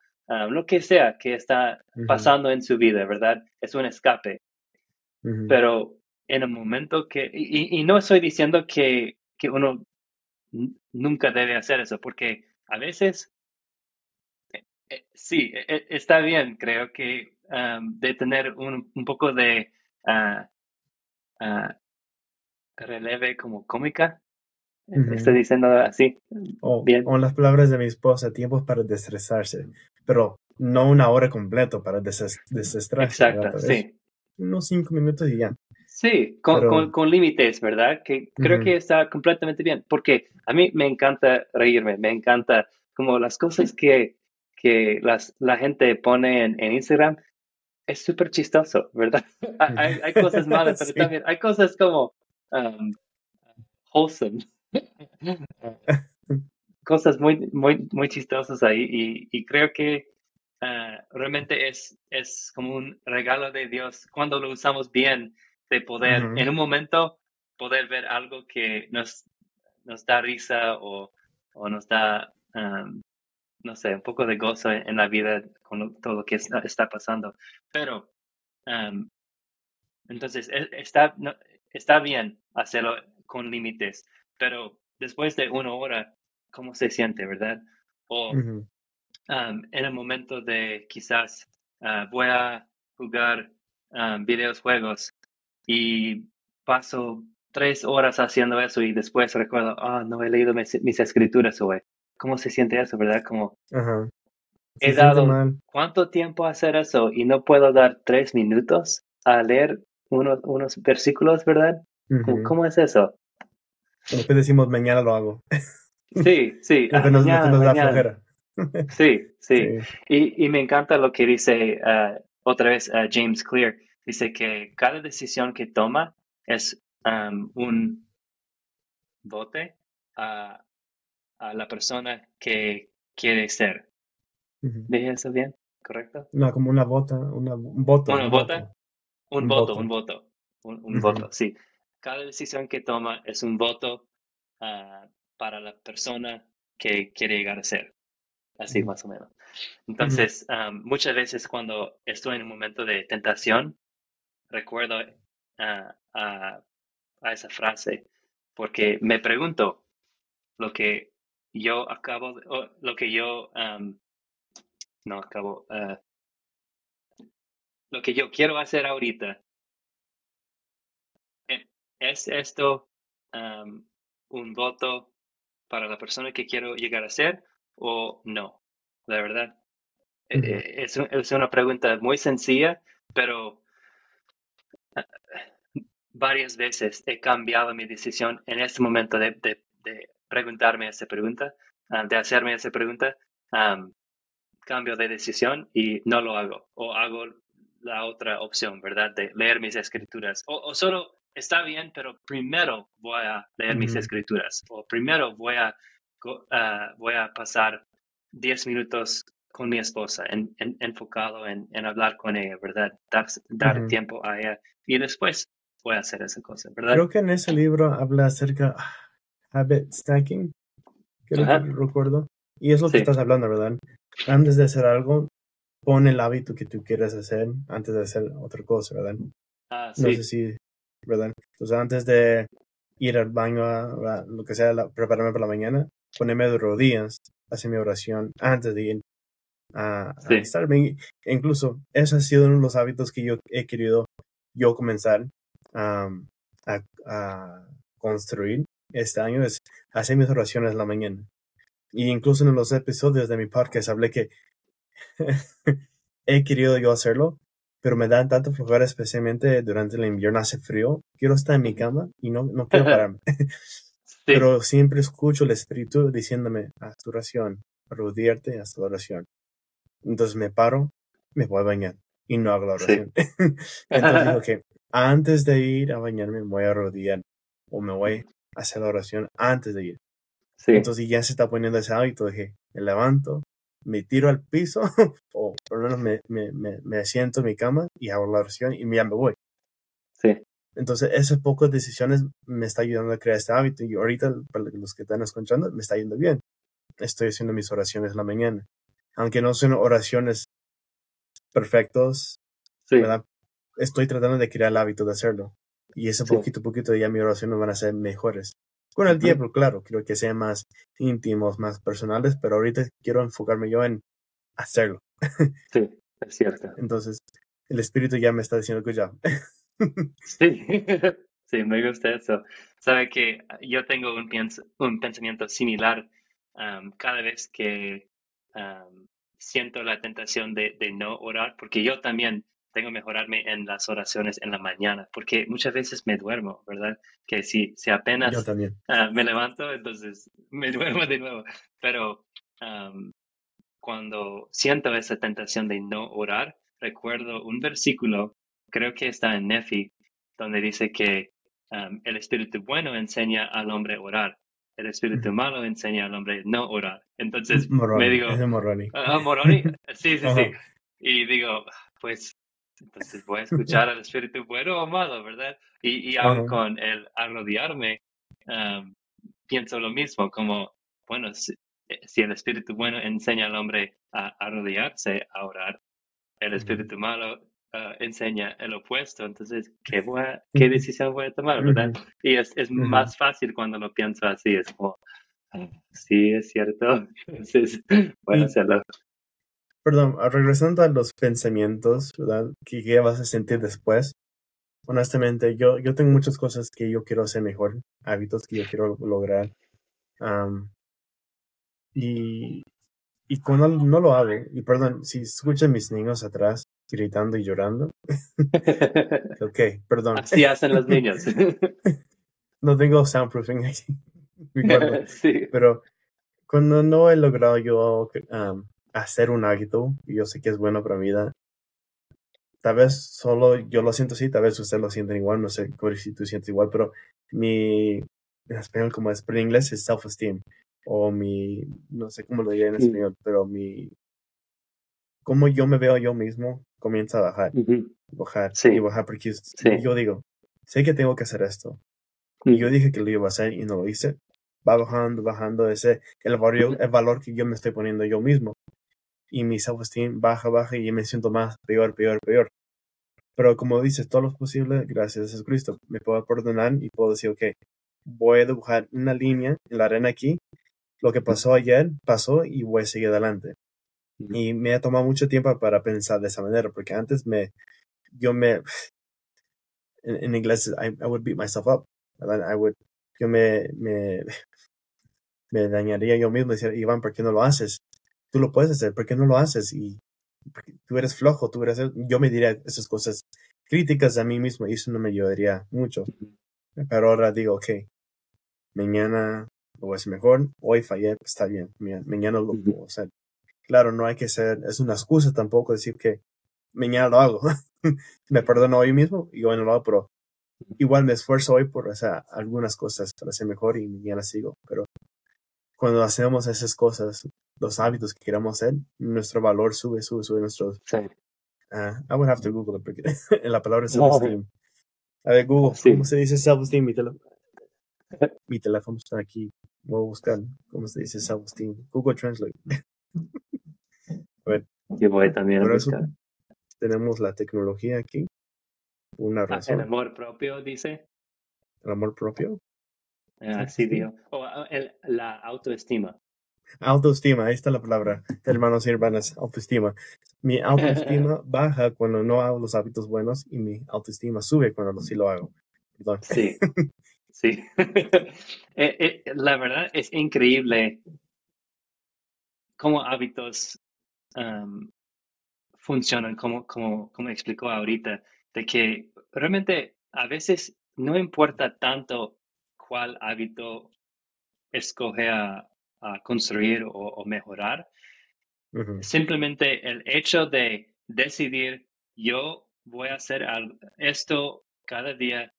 lo que sea que está pasando en su vida, ¿verdad? Es un escape. Pero en el momento que, y, no estoy diciendo que, que uno nunca debe hacer eso, porque a veces, eh, eh, sí, e, e, está bien, creo que de tener un, un poco de uh, releve como cómica, Estoy diciendo así. O, Bien. o las palabras de mi esposa, tiempos para desestresarse, pero no una hora completa para desestresarse. Exacto, sí. Unos cinco minutos y ya. Sí, con, con, límites, ¿verdad? Que creo que está completamente bien, porque a mí me encanta reírme, me encanta como las cosas que, que las, la gente pone en, en Instagram, es súper chistoso, ¿verdad? hay, hay, cosas malas, pero también hay cosas como um, wholesome, cosas muy, muy, muy chistosas ahí y, creo que ah, realmente es, es como un regalo de Dios cuando lo usamos bien de poder en un momento poder ver algo que nos, nos da risa o, o nos da, no sé, un poco de gozo en, la vida con todo lo que está, pasando. Pero, entonces, e, está, está bien hacerlo con límites pero después de una hora, ¿cómo se siente, verdad? O en el momento de quizás ah, voy a jugar um, videojuegos y paso tres horas haciendo eso y después recuerdo, ah, no he leído mis, escrituras hoy. ¿Cómo se siente eso, verdad? Como he dado cuánto tiempo a hacer eso y no puedo dar tres minutos a leer unos, unos versículos, ¿verdad? ¿Cómo, es eso? Después decimos, mañana lo hago. Sí, sí. Sí, sí. Y, y, me encanta lo que dice uh, otra vez uh, James Clear. Dice que cada decisión que toma es um, un vote a, a, la persona que quiere ser. ¿Dije eso bien? ¿Correcto? No, como una vota, una, un voto. ¿Una vota? Un, voto, un voto. Un, voto, sí cada decisión que toma es un voto ah, para la persona que quiere llegar a ser. Así más o menos. Entonces, muchas veces cuando estoy en un momento de tentación, recuerdo ah, a, esa frase porque me pregunto lo que yo acabo, lo que yo, no acabo, ah, lo que yo quiero hacer ahorita ¿Es esto un voto para la persona que quiero llegar a ser o no? La verdad. E, e, es, una pregunta muy sencilla, pero varias veces he cambiado mi decisión en este momento de, preguntarme esa pregunta, ah, de hacerme esa pregunta. cambio de decisión y no lo hago. O hago la otra opción, ¿verdad? De leer mis escrituras. o solo está bien, pero primero voy a leer mis escrituras o primero voy a, ah, voy a pasar 10 minutos con mi esposa, en, enfocado en, hablar con ella, ¿verdad? Dar, tiempo a ella y después a hacer esa cosa, ¿verdad? Creo que en ese libro habla acerca de habit stacking, creo que recuerdo. Y es lo que estás hablando, ¿verdad? Antes de hacer algo, pon el hábito que tú quieres hacer antes de hacer otra cosa, ¿verdad? Ah, sí. No sé si ¿verdad? Entonces antes de ir al baño, a, lo que sea, prepararme para la mañana, ponerme de rodillas, hacer mi oración antes de ir a, estar bien. Incluso, ese ha sido uno de los hábitos que yo he querido yo comenzar a, construir este año, es hacer mis oraciones en la mañana. Y incluso en los episodios de mi podcast hablé que he querido yo hacerlo, pero me da tanto flojera, especialmente durante el invierno, hace frío. Quiero estar en mi cama y no, no quiero pararme. Pero siempre escucho el Espíritu diciéndome, haz tu oración, arrodillarte, haz tu oración. Entonces me paro, me voy a bañar y no hago la oración. Entonces digo que antes de ir a bañarme me voy a arrodillar o me voy a hacer la oración antes de ir. Entonces ya se está poniendo ese hábito de que me levanto, me tiro al piso o por lo menos me, me, me, siento en mi cama y hago la oración y ya me voy. Sí. Entonces, esas pocas decisiones me está ayudando a crear este hábito y ahorita, para los que están escuchando, me está yendo bien. Estoy haciendo mis oraciones en la mañana. Aunque no son oraciones perfectos, sí. estoy tratando de crear el hábito de hacerlo. Y ese poquito a poquito ya mis oraciones van a ser mejores. Con el tiempo, claro, quiero que sean más íntimos, más personales, pero ahorita quiero enfocarme yo en hacerlo. Sí, es cierto. Entonces, el espíritu ya me está diciendo que ya. Sí, sí, me gusta eso. Sabe que yo tengo un, un pensamiento similar cada vez que siento la tentación de, de, no orar, porque yo también tengo que mejorarme en las oraciones en la mañana, porque muchas veces me duermo, ¿verdad? Que si, si apenas ah, me levanto, entonces me duermo de nuevo. Pero cuando siento esa tentación de no orar, recuerdo un versículo, creo que está en Nefi, donde dice que el espíritu bueno enseña al hombre a orar, el espíritu malo enseña al hombre no orar. Entonces me digo, Moroni. Ah, Moroni, sí, sí, sí. Y digo, pues entonces voy a escuchar al espíritu bueno o malo, ¿verdad? Y, y aún con el arrodillarme, pienso lo mismo, como, bueno, si, el espíritu bueno enseña al hombre a arrodillarse, a orar, el espíritu malo ah, enseña el opuesto, entonces, ¿qué, voy ¿qué decisión voy a tomar, verdad? Y es, es más fácil cuando lo pienso así, es como, ah, sí, es cierto, entonces voy a hacerlo perdón, regresando a los pensamientos, ¿verdad? ¿Qué, vas a sentir después? Honestamente, yo, yo tengo muchas cosas que yo quiero hacer mejor, hábitos que yo quiero lograr. y, y cuando no lo hago, y perdón, si escuchan mis niños atrás gritando y llorando, ok, perdón. Así hacen los niños. no tengo soundproofing aquí, sí. pero cuando no he logrado yo hacer un hábito, y yo sé que es bueno para mi vida. Tal vez solo yo lo siento así, tal vez ustedes lo sienten igual, no sé si tú sientes igual, pero mi, en español como es, pero en inglés es self-esteem, o mi, no sé cómo lo diría en español, pero mi, cómo yo me veo yo mismo comienza a bajar, bajar y bajar, porque yo digo, sé que tengo que hacer esto, y yo dije que lo iba a hacer y no lo hice, va bajando, bajando ese, el valor, el valor que yo me estoy poniendo yo mismo. Y mi self-esteem baja, baja y me siento más peor, peor, peor. Pero como dices, todo lo posible, gracias a Jesucristo, me puedo perdonar y puedo decir, ok, voy a dibujar una línea en la arena aquí. Lo que pasó ayer pasó y voy a seguir adelante. Y me ha tomado mucho tiempo para pensar de esa manera, porque antes me, yo me, en, inglés, I, would beat myself up. I would, yo me, me, me dañaría yo mismo y decir, Iván, ¿por qué no lo haces? tú lo puedes hacer, ¿por qué no lo haces? Y tú eres flojo, tú eres, yo me diría esas cosas críticas a mí mismo y eso no me ayudaría mucho. Pero ahora digo, ok, mañana lo voy a hacer mejor, hoy fallé, está bien, mañana lo puedo hacer. Claro, no hay que ser, es una excusa tampoco decir que mañana lo hago. me perdono hoy mismo y hoy no lo hago, pero igual me esfuerzo hoy por hacer algunas cosas para ser mejor y mañana sigo. Pero cuando hacemos esas cosas, los hábitos que queramos hacer, nuestro valor sube, sube, sube nuestro. Sí. Uh, I would have to Google it porque la palabra self-esteem. A ver, Google, ¿cómo se dice self-esteem? Mi, teléfono mi teléfono está aquí. Voy a buscar cómo se dice self-esteem. Google Translate. Ver. Yo voy también a buscar. tenemos la tecnología aquí. Una ah, razón. el amor propio, dice. El amor propio. Así ah. O ah, la autoestima. Autoestima, ahí está la palabra, hermanos y hermanas, autoestima. Mi autoestima baja cuando no hago los hábitos buenos y mi autoestima sube cuando sí lo hago. Sí, sí. Eh, eh, la verdad es increíble cómo hábitos funcionan, como, como, como explicó ahorita, de que realmente a veces no importa tanto cuál hábito escoge a, construir o, mejorar. Simplemente el hecho de decidir, yo voy a hacer esto cada día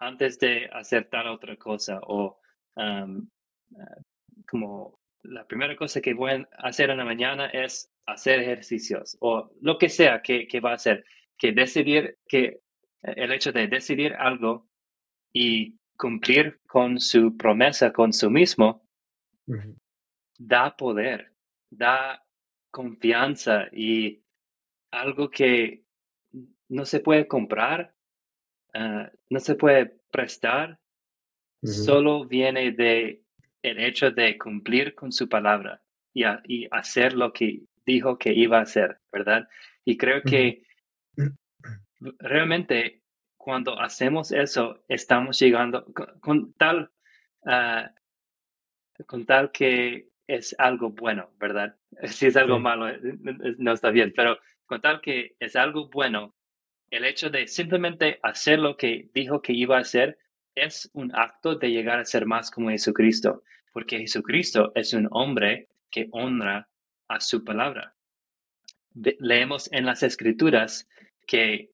antes de hacer tal otra cosa o um, uh, como la primera cosa que voy a hacer en la mañana es hacer ejercicios o lo que sea que, va a hacer, que decidir que el hecho de decidir algo y cumplir con su promesa con su mismo da poder, da confianza y algo que no se puede comprar, ah, no se puede prestar, solo viene de el hecho de cumplir con su palabra y, y, hacer lo que dijo que iba a hacer, ¿verdad? Y creo que realmente cuando hacemos eso, estamos llegando con, tal, ah, con tal que es algo bueno, ¿verdad? Si es algo malo, eh, no está bien, pero con tal que es algo bueno, el hecho de simplemente hacer lo que dijo que iba a hacer es un acto de llegar a ser más como Jesucristo, porque Jesucristo es un hombre que honra a su palabra. Leemos en las escrituras que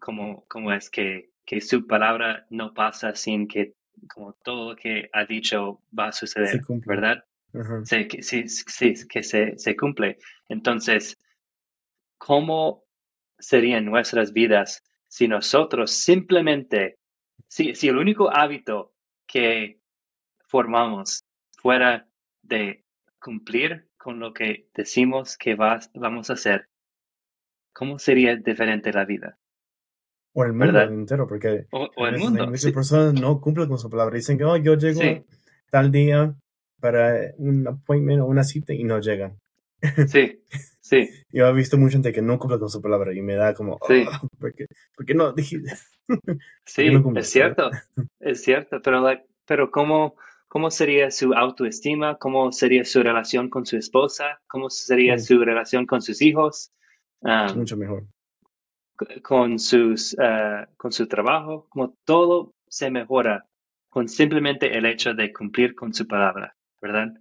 como, como es que, que su palabra no pasa sin que como todo lo que ha dicho va a suceder, ¿verdad? sí, sí, que se, se cumple. Entonces, ¿cómo serían nuestras vidas si nosotros simplemente, si, si el único hábito que formamos fuera de cumplir con lo que decimos que vamos a hacer, ¿cómo sería diferente la vida? O el mundo entero, porque o, el mundo, muchas personas no cumplen con su palabra. Dicen que oh, yo llego tal día para un appointment o una cita y no llegan. Sí, sí. Yo he visto mucha gente que no cumple con su palabra y me da como, sí. Oh, ¿por, qué, no sí, es cierto, es cierto, pero, pero ¿cómo, ¿cómo sería su autoestima? ¿Cómo sería su relación con su esposa? ¿Cómo sería su relación con sus hijos? Ah, Mucho mejor. Con, sus, ah, con su trabajo, como todo se mejora con simplemente el hecho de cumplir con su palabra, ¿verdad?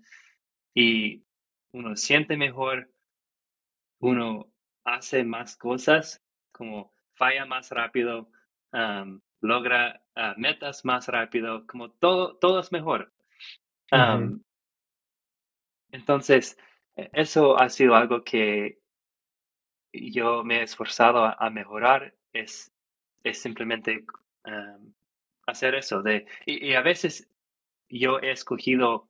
Y uno siente mejor, uno hace más cosas, como falla más rápido, logra ah, metas más rápido, como todo, todo es mejor. Entonces, e, eso ha sido algo que yo me he esforzado a, mejorar, es, es simplemente hacer eso. De, y, a veces yo he escogido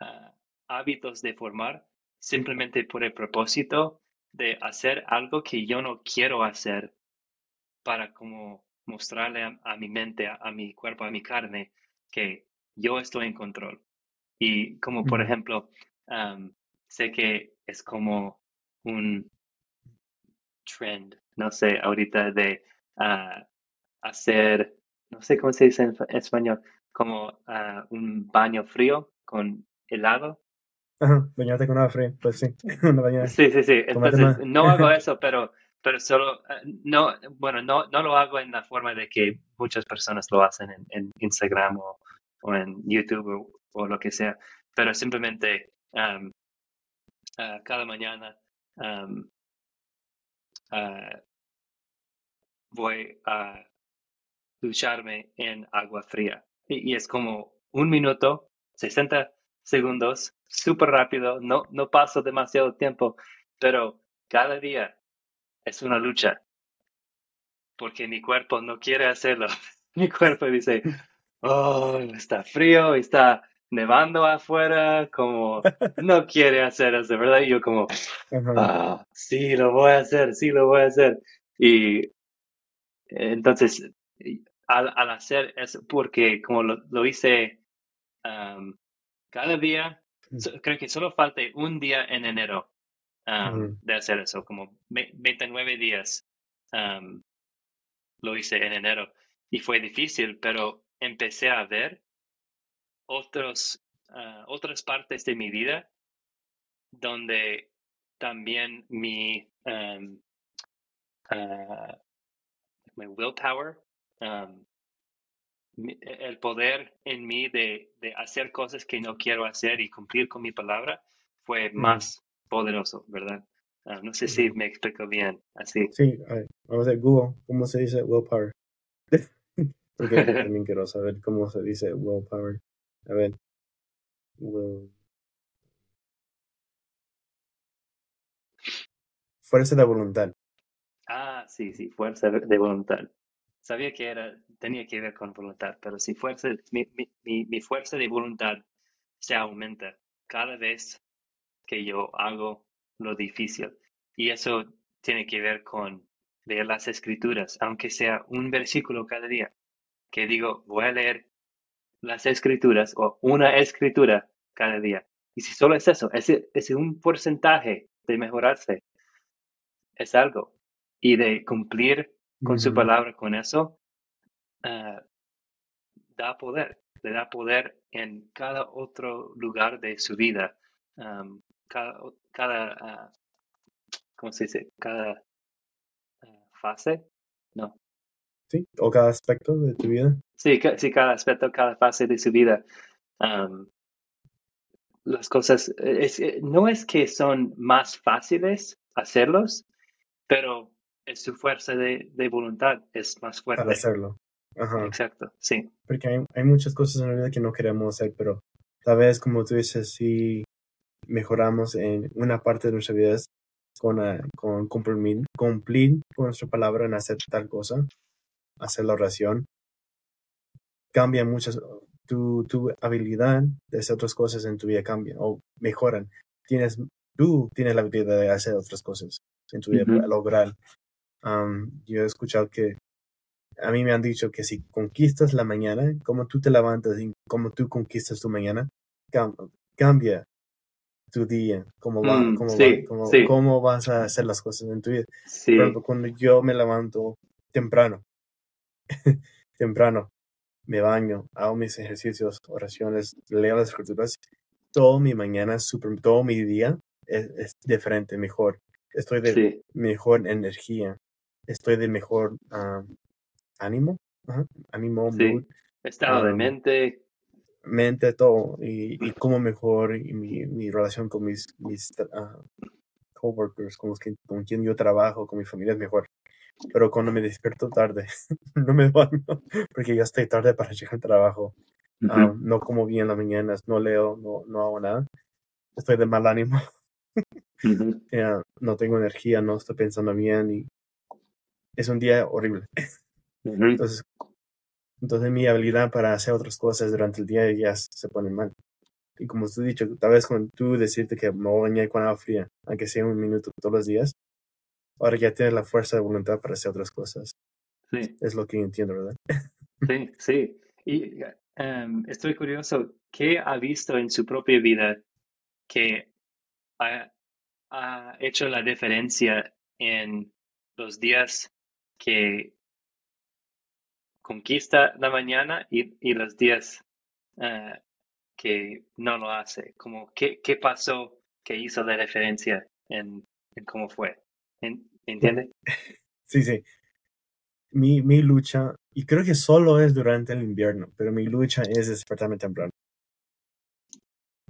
ah, hábitos de formar simplemente por el propósito de hacer algo que yo no quiero hacer para como mostrarle a, mi mente, a, mi cuerpo, a mi carne, que yo estoy en control. Y como por ejemplo, sé que es como un trend, no sé, ahorita de ah, hacer, no sé cómo se dice en español, como ah, un baño frío con helado. Ajá, bañarte con agua fría, pues sí, Sí, sí, sí. Entonces, no hago eso, pero, pero solo, ah, no, bueno, no, no lo hago en la forma de que muchas personas lo hacen en, Instagram o, o, en YouTube o, lo que sea, pero simplemente ah, cada mañana voy a ducharme en agua fría. Y, es como un minuto, 60 segundos, súper rápido, no, no paso demasiado tiempo, pero cada día es una lucha porque mi cuerpo no quiere hacerlo. mi cuerpo dice, oh, está frío, está nevando afuera, como no quiere hacer eso, ¿verdad? Y yo como, ah, sí, lo voy a hacer, sí, lo voy a hacer. Y entonces al, hacer eso, porque como lo, hice cada día, creo que solo falta un día en enero de hacer eso, como 29 días lo hice en enero. Y fue difícil, pero empecé a ver otros, ah, otras partes de mi vida donde también mi, um, willpower, el poder en mí de, de, hacer cosas que no quiero hacer y cumplir con mi palabra fue más poderoso, ¿verdad? Ah, no sé si me explico bien así. Sí, vamos a ver, Google, ¿cómo se dice willpower? Porque también quiero saber cómo se dice willpower. A ver. Fuerza de voluntad. Ah, sí, sí, fuerza de voluntad. Sabía que era, tenía que ver con voluntad, pero si fuerza, mi, mi, mi fuerza de voluntad se aumenta cada vez que yo hago lo difícil. Y eso tiene que ver con leer las escrituras, aunque sea un versículo cada día, que digo, voy a leer las escrituras o una escritura cada día. Y si solo es eso, ese es un porcentaje de mejorarse, es algo. Y de cumplir con su palabra con eso, ah, da poder, le da poder en cada otro lugar de su vida, cada, cada ah, ¿cómo se dice? Cada ah, fase, ¿no? Sí, o cada aspecto de tu vida. Sí, sí cada aspecto, cada fase de su vida. las cosas, eh, no es que son más fáciles hacerlos, pero es su fuerza de, de voluntad es más fuerte. Para hacerlo. Ajá. Exacto, sí. Porque hay, hay, muchas cosas en la vida que no queremos hacer, pero tal vez, como tú dices, si mejoramos en una parte de nuestra vida con, uh, con cumplir, cumplir con nuestra palabra en hacer tal cosa, hacer la oración, cambia muchas, tu, tu habilidad de hacer otras cosas en tu vida cambia o mejoran. Tienes, tú tienes la habilidad de hacer otras cosas en tu vida para lograr. Yo he escuchado que a mí me han dicho que si conquistas la mañana, como tú te levantas y como tú conquistas tu mañana, cambia tu día, cómo va, mm, cómo, va, cómo, vas a hacer las cosas en tu vida. Por ejemplo, cuando yo me levanto temprano, temprano, me baño, hago mis ejercicios, oraciones, leo las escrituras, todo mi mañana, super, todo mi día es, diferente, mejor. Estoy de mejor energía, estoy de mejor ánimo, ánimo, Estado de mente, mente, todo, y, y cómo mejor y mi, mi, relación con mis, mis uh, coworkers, con, los que, con quien yo trabajo, con mi familia es mejor. Pero cuando me despierto tarde, no me baño, porque ya estoy tarde para llegar al trabajo. no como bien en las mañanas, no leo, no, no hago nada. Estoy de mal ánimo. no tengo energía, no estoy pensando bien y es un día horrible. Entonces, entonces mi habilidad para hacer otras cosas durante el día ya se pone mal. Y como tú has dicho, tal vez con tú decirte que me voy a bañar con agua fría, aunque sea un minuto todos los días, ahora ya tienes la fuerza de voluntad para hacer otras cosas. Sí. Es lo que entiendo, ¿verdad? Sí, sí. Y em, estoy curioso, ¿qué ha visto en su propia vida que ha, ha hecho la diferencia en los días que conquista la mañana y, y los días uh, que no lo hace. Como, ¿qué, ¿Qué pasó que hizo la diferencia en, en cómo fue? ¿Entiende? Sí, sí. Mi, mi lucha, y creo que solo es durante el invierno, pero mi lucha es despertarme temprano.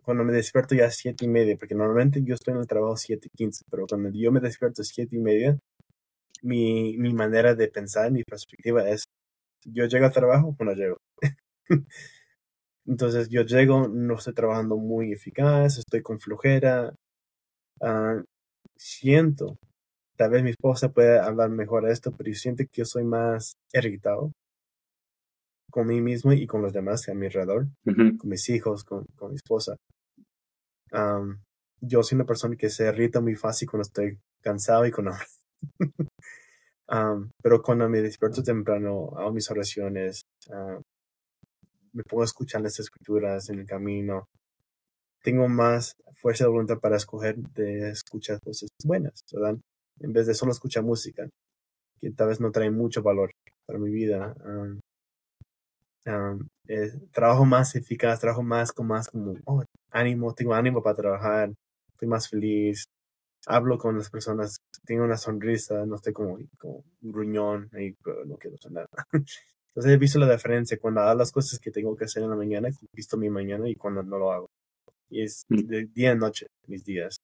Cuando me despierto ya a siete y media, porque normalmente yo estoy en el trabajo siete y quince, pero cuando yo me despierto siete y media, mi, mi manera de pensar, mi perspectiva es yo llego al trabajo, no llego. Entonces yo llego, no estoy trabajando muy eficaz, estoy con flojera. Ah, siento, tal vez mi esposa puede hablar mejor de esto, pero yo siento que yo soy más irritado con mí mismo y con los demás a mi alrededor, con mis hijos, con, con mi esposa. yo soy una persona que se irrita muy fácil cuando estoy cansado y con hambre. pero cuando me despierto temprano, hago mis oraciones, me pongo a escuchar las escrituras en el camino, tengo más fuerza de voluntad para escoger de escuchar cosas buenas, ¿verdad? En vez de solo escuchar música, que tal vez no trae mucho valor para mi vida. Eh, trabajo más eficaz, trabajo más con más como oh, ánimo, tengo ánimo para trabajar, estoy más feliz, hablo con las personas, tengo una sonrisa, no estoy como, como gruñón, ahí, no quiero sonar. Entonces he visto la diferencia cuando hago las cosas que tengo que hacer en la mañana, he visto mi mañana y cuando no lo hago. Y es mm. de día a noche mis días.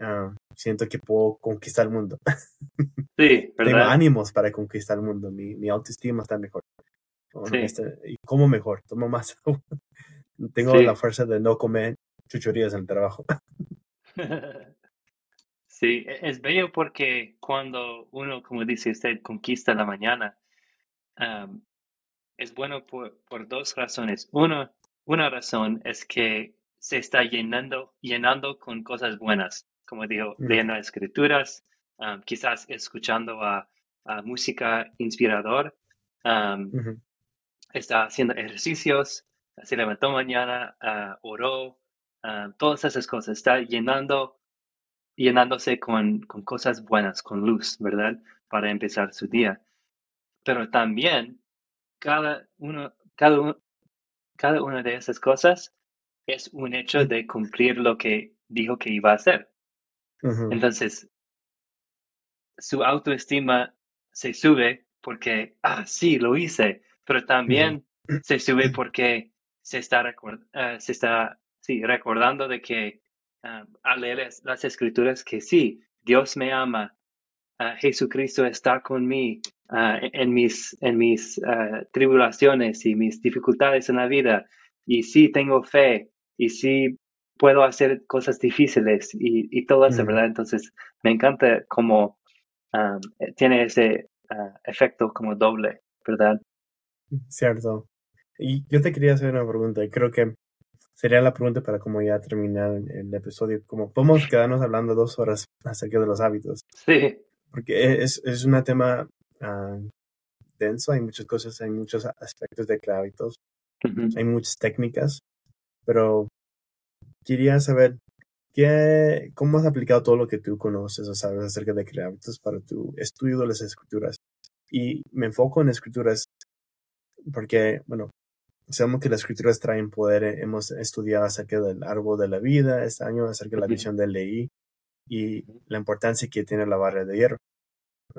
Ah, siento que puedo conquistar el mundo. Sí, Tengo ánimos para conquistar el mundo. Mi, mi autoestima está mejor. Sí. Y como mejor, tomo más Tengo la fuerza de no comer chuchorías en el trabajo. Sí, e, es bello porque cuando uno, como dice usted, conquista la mañana, es bueno por, por, dos razones. Uno, una razón es que se está llenando, llenando con cosas buenas, como digo, leyendo escrituras, quizás escuchando a, música inspirador, está haciendo ejercicios, se levantó mañana, uh, oró, todas esas cosas, está llenando, llenándose con, con cosas buenas, con luz, ¿verdad? Para empezar su día pero también cada uno, cada, cada una de esas cosas es un hecho de cumplir lo que dijo que iba a hacer. Entonces, su autoestima se sube porque, ah, sí, lo hice, pero también se sube porque se está, uh, se está sí, recordando de que uh, al leer las escrituras que sí, Dios me ama, uh, Jesucristo está conmigo, Ah, e-, en mis, en mis ah, tribulaciones y mis dificultades en la vida. Y sí tengo fe y sí puedo hacer cosas difíciles y, y todo eso, ¿verdad? Entonces, me encanta cómo ah, tiene ese efecto como doble, ¿verdad? Cierto. Y yo te quería hacer una pregunta y creo que sería la pregunta para como ya terminar el episodio. Como podemos quedarnos hablando dos horas acerca de los hábitos. Sí. Porque es, es un tema Ah, denso, hay muchas cosas, hay muchos aspectos de hábitos, hay muchas técnicas, pero quería saber qué, cómo has aplicado todo lo que tú conoces o sabes acerca de hábitos para tu estudio de las escrituras. Y me enfoco en escrituras porque, bueno, sabemos que las escrituras traen poder. Hemos estudiado acerca del árbol de la vida este año, acerca de la visión del Leí y la importancia que tiene la barra de hierro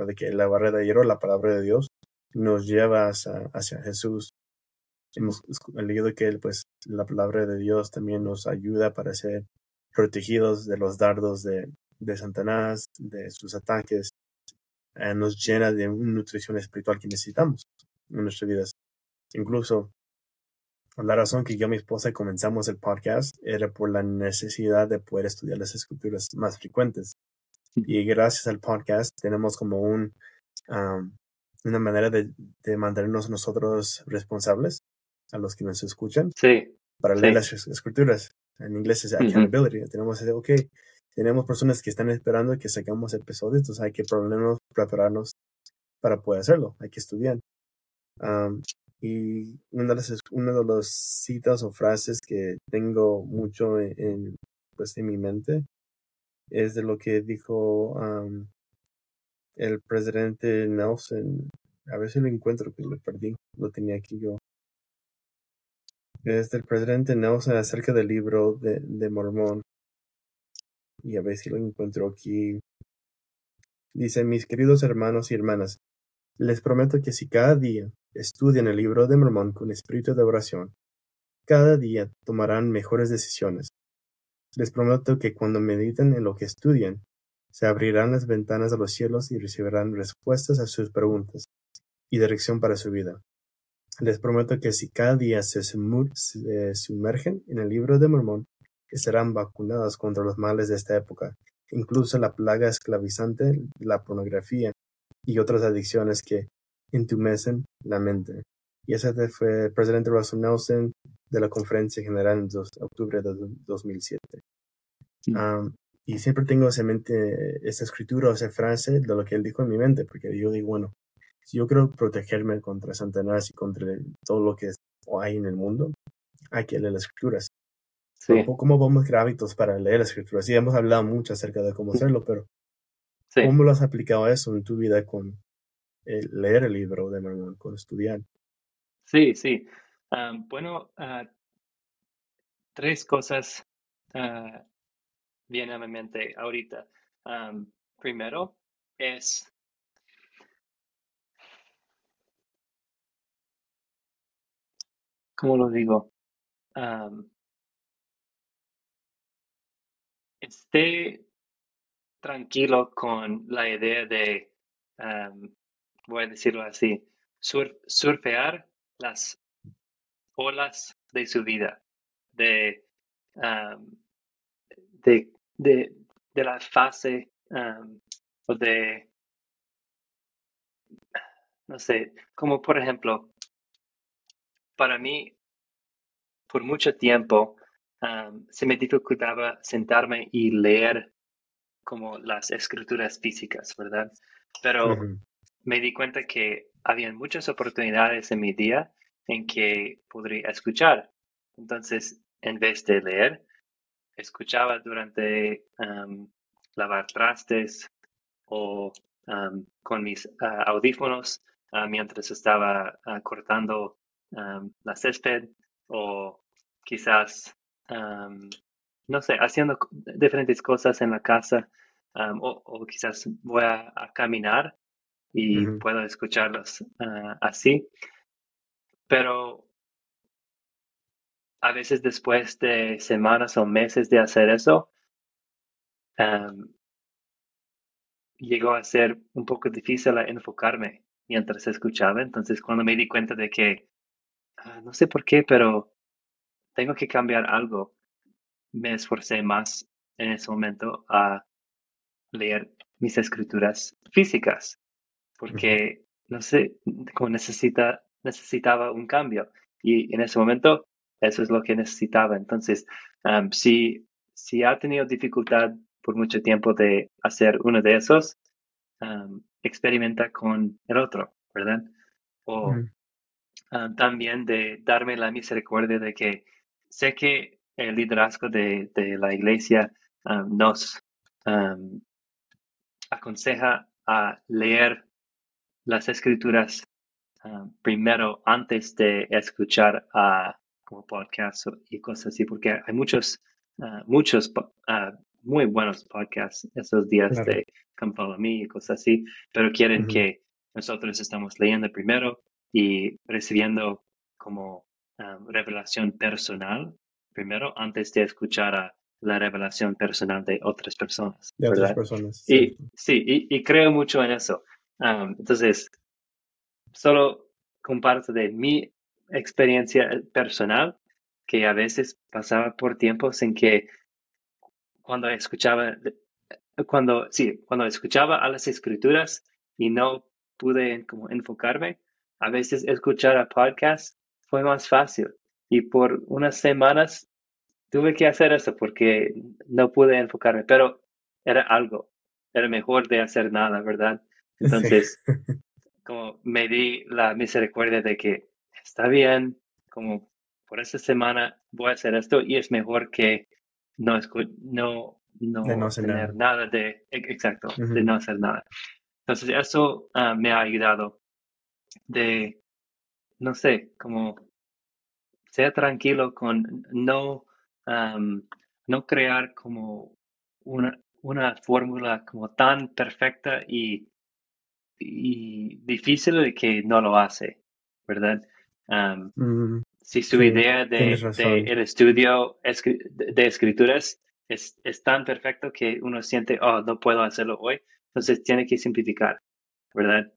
de que la barrera de hierro, la palabra de Dios, nos lleva hacia, Jesús. Hemos leído que pues, la palabra de Dios también nos ayuda para ser protegidos de los dardos de, de Satanás, de sus ataques. Eh, nos llena de una nutrición espiritual que necesitamos en nuestras vidas. Incluso la razón que yo y mi esposa comenzamos el podcast era por la necesidad de poder estudiar las escrituras más frecuentes. Y gracias al podcast tenemos como un, una manera de, de, mantenernos nosotros responsables a los que nos escuchan. Sí. Para leer las escrituras. En inglés es accountability. Tenemos ese, ok, tenemos personas que están esperando que sacamos episodios, entonces hay que prepararnos para poder hacerlo. Hay que estudiar. Y una de, las, una de las citas o frases que tengo mucho en, pues, en mi mente es de lo que dijo el presidente Nelson. A ver si lo encuentro, que lo perdí. Lo tenía aquí yo. Es del presidente Nelson acerca del libro de, de Mormón. Y a ver si lo encuentro aquí. Dice, mis queridos hermanos y hermanas, les prometo que si cada día estudian el libro de Mormón con espíritu de oración, cada día tomarán mejores decisiones les prometo que cuando mediten en lo que estudian, se abrirán las ventanas de los cielos y recibirán respuestas a sus preguntas y dirección para su vida. Les prometo que si cada día se, sumergen en el libro de Mormón, serán vacunados contra los males de esta época, incluso la plaga esclavizante, la pornografía y otras adicciones que entumecen la mente. Y ese fue el presidente Russell Nelson de la Conferencia General en octubre de 2007. Mm. y siempre tengo esa mente, esa escritura o esa frase de lo que él dijo en mi mente, porque yo digo, bueno, si yo quiero protegerme contra Satanás y contra todo lo que hay en el mundo, hay que leer las escrituras. ¿Cómo podemos crear hábitos para leer la escritura? Sí, hemos hablado mucho acerca de cómo hacerlo, pero ¿cómo lo has aplicado eso en tu vida con leer el libro de Mormón, con estudiar? Sí, sí. bueno, ah, tres cosas uh, vienen a mi mente ahorita. primero es ¿cómo lo digo? esté tranquilo con la idea de, voy a decirlo así, surfear las olas de su vida, de, de, de, la fase o de, no sé, como por ejemplo, para mí, por mucho tiempo, se me dificultaba sentarme y leer como las escrituras físicas, ¿verdad? Pero me di cuenta que había muchas oportunidades en mi día en que podría escuchar. Entonces, en vez de leer, escuchaba durante lavar trastes o con mis audífonos ah, mientras estaba ah, cortando la césped o quizás no sé, haciendo diferentes cosas en la casa o, quizás voy a, caminar y puedo escucharlos ah, así. Pero a veces después de semanas o meses de hacer eso, llegó a ser un poco difícil enfocarme mientras escuchaba. Entonces, cuando me di cuenta de que, ah, no sé por qué, pero tengo que cambiar algo. Me esforcé más en ese momento a leer mis escrituras físicas, porque, no sé, como necesita, necesitaba un cambio. Y en ese momento, eso es lo que necesitaba. Entonces, si, si ha tenido dificultad por mucho tiempo de hacer uno de esos, experimenta con el otro, ¿verdad? O también de darme la misericordia de que sé que el liderazgo de, la iglesia um, nos um, aconseja a leer las escrituras um, primero antes de escuchar a como podcast y cosas así, porque hay muchos, uh, muchos uh, muy buenos podcasts esos días de Come Follow Me y cosas así, pero quieren que nosotros estamos leyendo primero y recibiendo como revelación personal primero antes de escuchar a la revelación personal de otras personas. De otras personas. Y, sí, y, creo mucho en eso. entonces, solo comparto de mi experiencia personal, que a veces pasaba por tiempos en que cuando escuchaba, cuando, sí, cuando escuchaba a las escrituras y no pude como enfocarme, a veces escuchar a podcast fue más fácil. Y por unas semanas tuve que hacer eso porque no pude enfocarme, pero era algo, era mejor de hacer nada, ¿verdad? Entonces, como me di la misericordia de que está bien, como por esta semana voy a hacer esto y es mejor que no, no, no, tener nada. de, e, exacto, de no hacer nada. Entonces, eso ah, me ha ayudado de, no sé, como sea tranquilo con no, no crear como una, una fórmula como tan perfecta y, y, difícil de que no lo hace, ¿verdad? si su idea de, el estudio de, escrituras es, es, tan perfecto que uno siente, oh, no puedo hacerlo hoy, entonces tiene que simplificar, ¿verdad?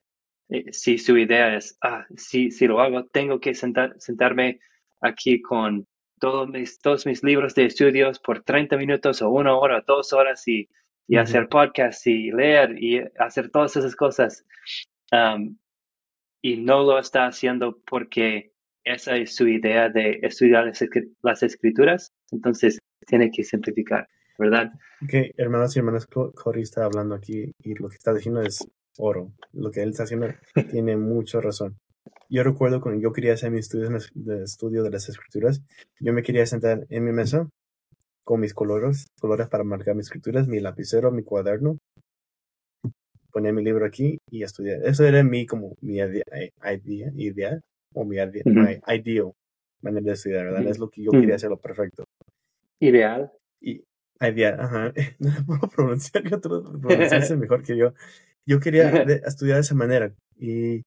Eh, si su idea es, ah, si, si lo hago, tengo que sentar, sentarme aquí con todos mis, todos mis libros de estudios por 30 minutos o una hora, dos horas y, y hacer podcasts y leer y hacer todas esas cosas. y no lo está haciendo porque esa es su idea de estudiar las escrituras. Entonces tiene que simplificar, ¿verdad? Ok, hermanos y hermanas, Cory está hablando aquí y lo que está diciendo es oro. Lo que él está haciendo tiene mucha razón yo recuerdo cuando yo quería hacer mis estudios de estudio de las escrituras, yo me quería sentar en mi mesa con mis colores, colores para marcar mis escrituras, mi lapicero, mi cuaderno. Ponía mi libro aquí y estudiar. Eso era mi, como, mi idea, idea, o mi idea, ideal manera de estudiar, ¿verdad? Es lo que yo quería hacerlo perfecto. Ideal. Y, ideal, ajá. No puedo pronunciar, que otro pronunciarse mejor que yo. Yo quería estudiar de esa manera. Y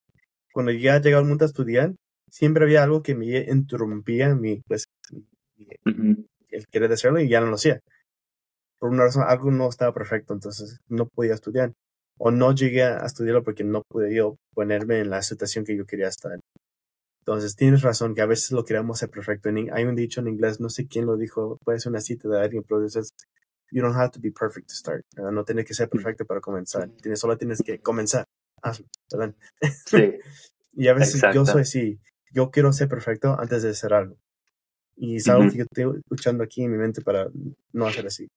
cuando ya llegaba al mundo a estudiar, siempre había algo que me interrumpía mi, pues, el querer hacerlo y ya no lo hacía. Por una razón, algo no estaba perfecto, entonces no podía estudiar. O no llegué a estudiarlo porque no pude yo ponerme en la situación que yo quería estar. Entonces tienes razón que a veces lo queremos hacer perfecto. Hay un dicho en inglés, no sé quién lo dijo, puede ser una cita de alguien, pero dices, you don't have to be perfect to start. No tienes que ser perfecto para comenzar. Tienes, solo tienes que comenzar. Hazlo, ¿verdad? Sí. y a veces yo soy así. Yo quiero ser perfecto antes de hacer algo. Y es algo que yo estoy escuchando aquí en mi mente para no hacer así.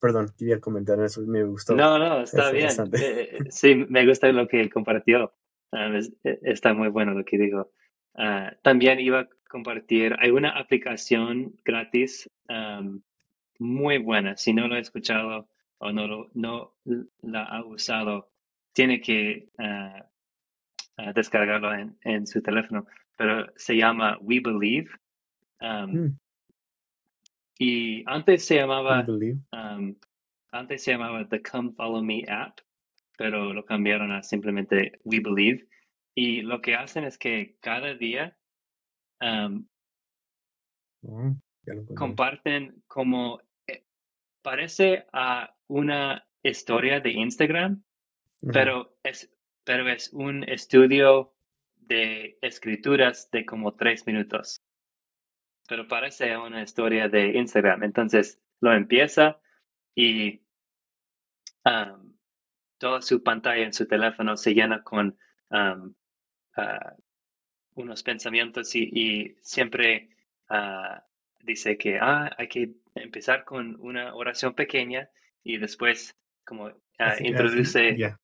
Perdón, quería comentar eso, me gustó. No, no, está bien. Eh, eh, sí, me gusta lo que compartió. Ah, eh, está muy bueno lo que dijo. Ah, también iba a compartir, hay una aplicación gratis muy buena. Si no lo ha escuchado o no, no la ha usado, tiene que uh, descargarlo en, en, su teléfono. Pero se llama We Believe. Mm. Y antes se llamaba antes se llamaba The Come Follow Me app, pero lo cambiaron a simplemente We Believe. Y lo que hacen es que cada día oh, comparten como eh, parece a una historia de Instagram, pero es, pero es un estudio de escrituras de como tres minutos. Pero parece una historia de Instagram. Entonces lo empieza y toda su pantalla en su teléfono se llena con Ah, unos pensamientos y, siempre ah, dice que ah, hay que empezar con una oración pequeña y después como introduce... ya,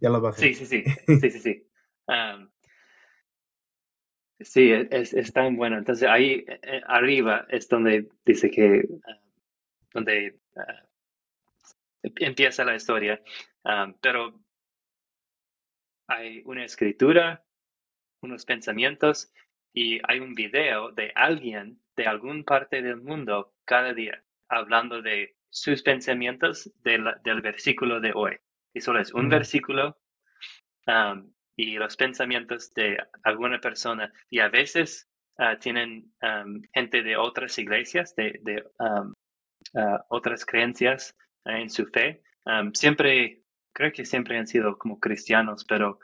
ya lo Sí, sí, sí, sí, sí, sí. sí, es, es, tan bueno. Entonces ahí eh, eh, arriba es donde dice que, donde empieza la historia, pero hay una escritura unos pensamientos y hay un video de alguien de algún parte del mundo cada día hablando de sus pensamientos del versículo de hoy. Y solo es un versículo um, y los pensamientos de alguna persona. Y a veces uh, tienen um, gente de otras iglesias, de, um, uh, otras creencias uh, en su fe. siempre, creo que siempre han sido como cristianos, pero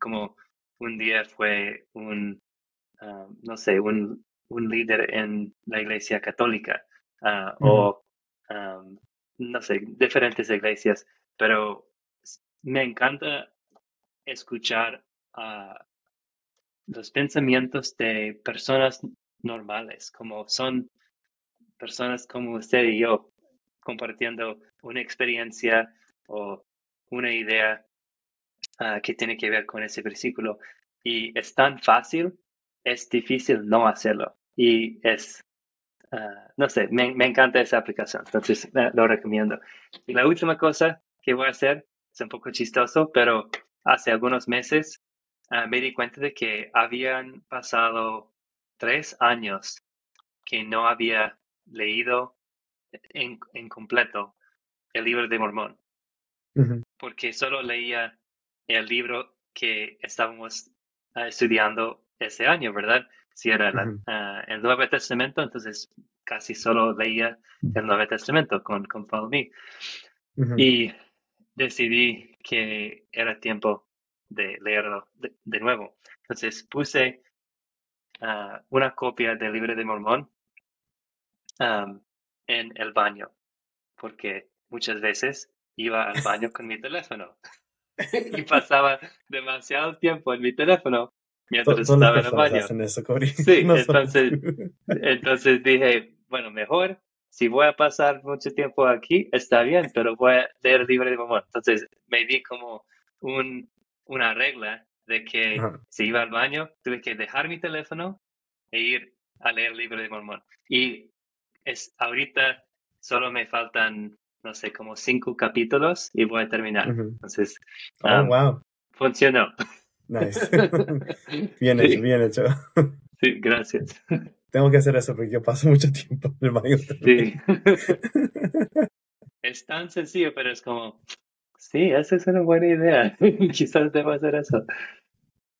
como un día fue un, ah, no sé, un, un, líder en la iglesia católica ah, o, no sé, diferentes iglesias, pero me encanta escuchar uh, los pensamientos de personas normales, como son personas como usted y yo, compartiendo una experiencia o una idea Ah, que tiene que ver con ese versículo. Y es tan fácil, es difícil no hacerlo. Y es, ah, no sé, me, encanta esa aplicación, entonces eh, lo recomiendo. Y la última cosa que voy a hacer es un poco chistoso, pero hace algunos meses ah, me di cuenta de que habían pasado tres años que no había leído en, completo el libro de Mormón, porque solo leía el libro que estábamos ah, estudiando ese año, ¿verdad? Si era ah, el Nuevo Testamento, entonces casi solo leía el Nuevo Testamento con, con Follow Me. Y decidí que era tiempo de leerlo de, nuevo. Entonces puse ah, una copia del libro de Mormón en el baño, porque muchas veces iba al baño con mi teléfono. y pasaba demasiado tiempo en mi teléfono mientras estaba en el baño. sí, entonces, entonces dije, bueno, mejor si voy a pasar mucho tiempo aquí, está bien, pero voy a leer el libro de Mormón. Entonces me di como un, una regla de que si iba al baño, tuve que dejar mi teléfono e ir a leer libro de Mormón. Y es ahorita solo me faltan, no sé, como cinco capítulos y voy a terminar. Entonces, oh, wow. funcionó. Nice. bien hecho, bien hecho. Sí, gracias. Tengo que hacer eso porque yo paso mucho tiempo en el baño. Sí. es tan sencillo, pero es como, sí, esa es una buena idea. Quizás debo hacer eso.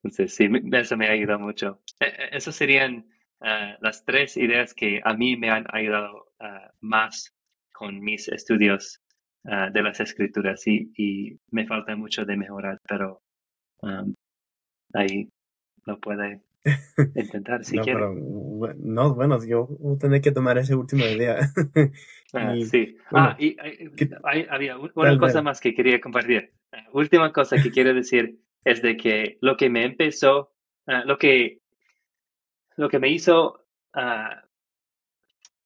Entonces, sí, eso me ha ayudado mucho. E, e, esas serían ah, las tres ideas que a mí me han ayudado ah, más con mis estudios ah, de las escrituras y, y, me falta mucho de mejorar, pero ahí lo puede intentar si no, quiere. no, bueno, yo voy a tener que tomar esa última idea. sí. ah, y había una cosa más que quería compartir. última cosa que quiero decir es de que lo que me empezó, ah, lo que lo que me hizo ah,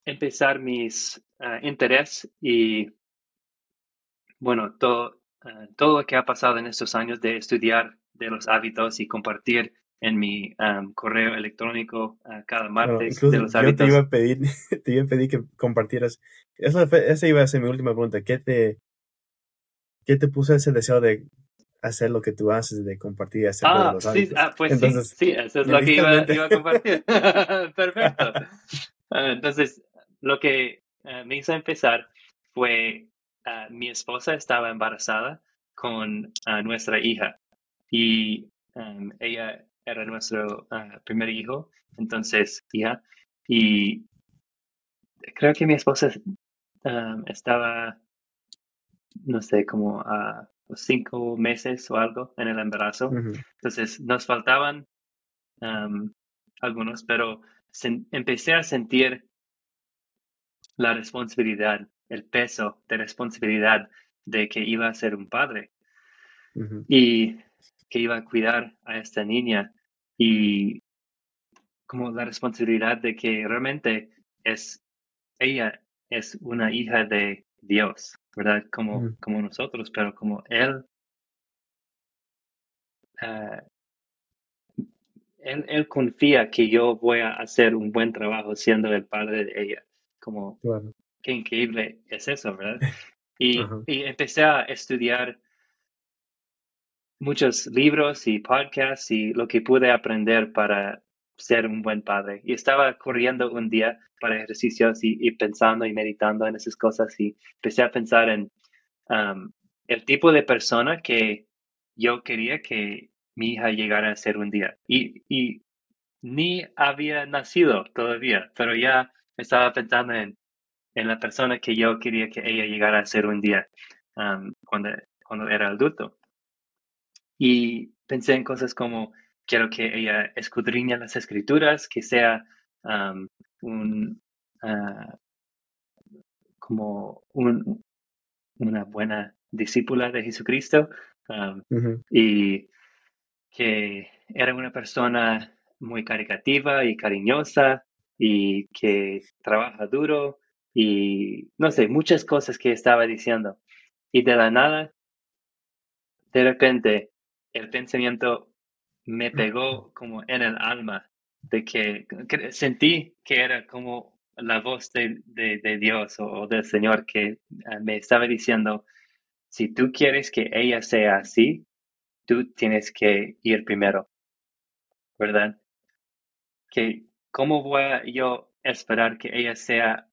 empezar mis uh, interés y bueno, todo, todo lo que ha pasado en estos años de estudiar de los hábitos y compartir en mi correo electrónico cada martes de los hábitos. Yo te iba a pedir, te iba a pedir que compartieras. Eso, esa iba a ser mi última pregunta. ¿Qué te, qué te puso ese deseo de hacer lo que tú haces, de compartir y hacer ah, los Sí, ah, pues sí, sí, eso es lo que iba, a compartir. Perfecto. Ah, entonces, lo que ah, me hizo empezar fue, mi esposa estaba embarazada con nuestra hija y em, ella era nuestro primer hijo, entonces, hija, y creo que mi esposa em, estaba, no sé, como a cinco meses o algo en el embarazo. Entonces nos faltaban algunos, pero empecé a sentir la responsabilidad, el peso de responsabilidad de que iba a ser un padre y que iba a cuidar a esta niña y como la responsabilidad de que realmente es ella es una hija de Dios ¿verdad? Como, como nosotros, pero como Él, ah, él, él, confía que yo voy a hacer un buen trabajo siendo el padre de ella. Como, qué increíble es eso, ¿verdad? Y, y empecé a estudiar muchos libros y podcasts y lo que pude aprender para ser un buen padre. Y estaba corriendo un día para ejercicios y, pensando y meditando en esas cosas y empecé a pensar en um, el tipo de persona que yo quería que mi hija llegara a ser un día. Y, y ni había nacido todavía, pero ya estaba pensando en, en, la persona que yo quería que ella llegara a ser un día um, cuando, cuando era adulto. Y pensé en cosas como quiero que ella escudriñe las escrituras, que sea un, ah, como una buena discípula de Jesucristo y que era una persona muy caricativa y cariñosa y que trabaja duro y no sé, muchas cosas que estaba diciendo. Y de la nada, de repente, el pensamiento me pegó como en el alma, de que, sentí que era como la voz de, de, Dios o, del Señor que eh, me estaba diciendo, si tú quieres que ella sea así, tú tienes que ir primero, ¿verdad? Que cómo voy a yo esperar que ella sea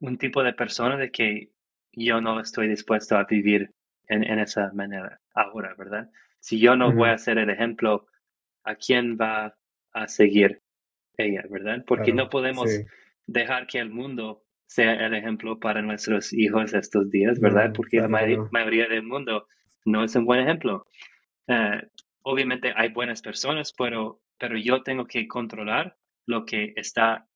un tipo de persona de que yo no estoy dispuesto a vivir en, en esa manera ahora, ¿verdad? Si yo no voy a ser el ejemplo a quién va a seguir ella, ¿verdad? Porque no podemos dejar que el mundo sea el ejemplo para nuestros hijos estos días, ¿verdad? Porque la mayoría del mundo no es un buen ejemplo. Eh, obviamente hay buenas personas, pero, pero yo tengo que controlar lo que está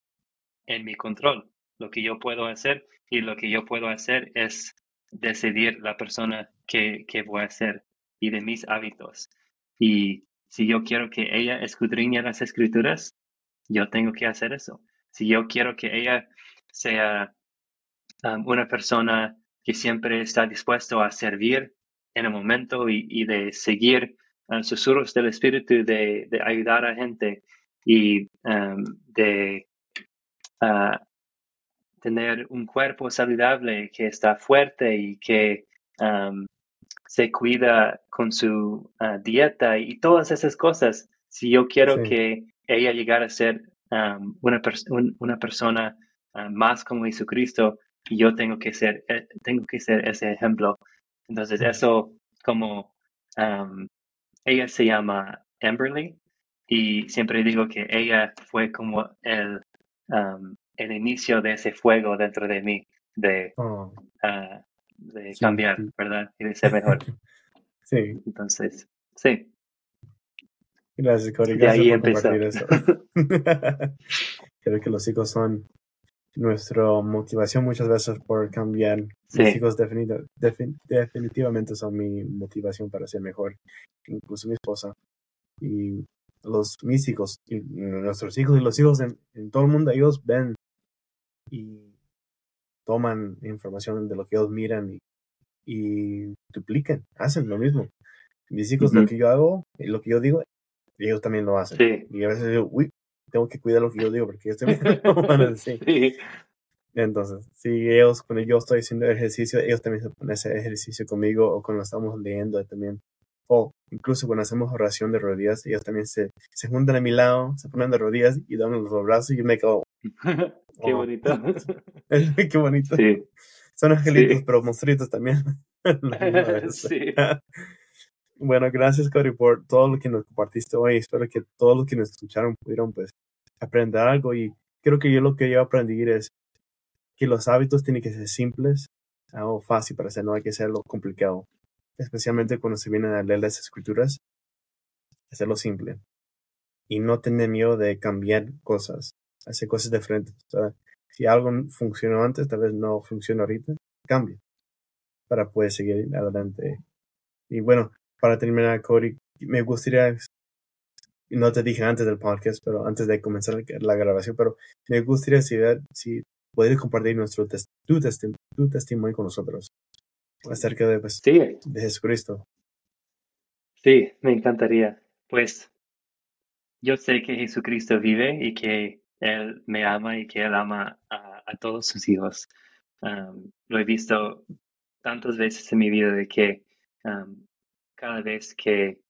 en mi control, lo que yo puedo hacer y lo que yo puedo hacer es decidir la persona que, que voy a ser y de mis hábitos. Y si yo quiero que ella escudriñe las escrituras, yo tengo que hacer eso. Si yo quiero que ella sea una persona que siempre está dispuesto a servir en el momento y, de seguir susurros del Espíritu, de, ayudar a gente y um, de uh, tener un cuerpo saludable, que está fuerte y que se cuida con su ah, dieta y todas esas cosas. Si yo quiero que ella llegara a ser una, una persona ah, más como Jesucristo, yo tengo que ser, eh, tengo que ser ese ejemplo. Entonces, eso como ella se llama Amberly y siempre digo que ella fue como el, el inicio de ese fuego dentro de mí, de, oh. ah, de cambiar, ¿verdad? Y de ser mejor. sí. Entonces, sí. Gracias, Cori. Gracias por compartir eso. Creo que los hijos son nuestra motivación muchas veces por cambiar. Mis hijos definitivamente son mi motivación para ser mejor. Incluso mi esposa. Y los mis hijos, y nuestros hijos y los hijos en, en todo el mundo, ellos ven y toman información de lo que ellos miran y, y duplican, hacen lo mismo. Mis hijos, lo que yo hago, y lo que yo digo, ellos también lo hacen. Y a veces digo, uy, tengo que cuidar lo que yo digo porque ellos también lo van a decir. Entonces, si ellos, cuando yo estoy haciendo ejercicio, ellos también se ponen ese ejercicio conmigo o cuando estamos leyendo también. O incluso cuando hacemos oración de rodillas, ellos también se, se juntan a mi lado, se ponen de rodillas y dan los brazos y yo me quedo, Qué bonito. Qué bonito. Sí. Son angelitos, pero monstruitos también. sí. Bueno, gracias, Cody, por todo lo que nos compartiste hoy. Espero que todos los que nos escucharon pudieron pues aprender algo. Y creo que yo lo que yo aprendí es que los hábitos tienen que ser simples, algo fácil para hacer, no hay que hacerlo complicado. Especialmente cuando se vienen a leer las escrituras, hacerlo simple. Y no tener miedo de cambiar cosas hacer cosas diferentes. si algo funcionó antes, tal vez no funciona ahorita, cambia para poder seguir adelante. Y bueno, para terminar, Cody, me gustaría, no te dije antes del podcast, pero antes de comenzar la grabación, pero me gustaría saber si puedes compartir nuestro tu, testimonio con nosotros acerca de, pues, de Jesucristo. Sí, me encantaría. Pues yo sé que Jesucristo vive y que él me ama y que Él ama a, todos sus hijos. lo he visto tantas veces en mi vida de que cada vez que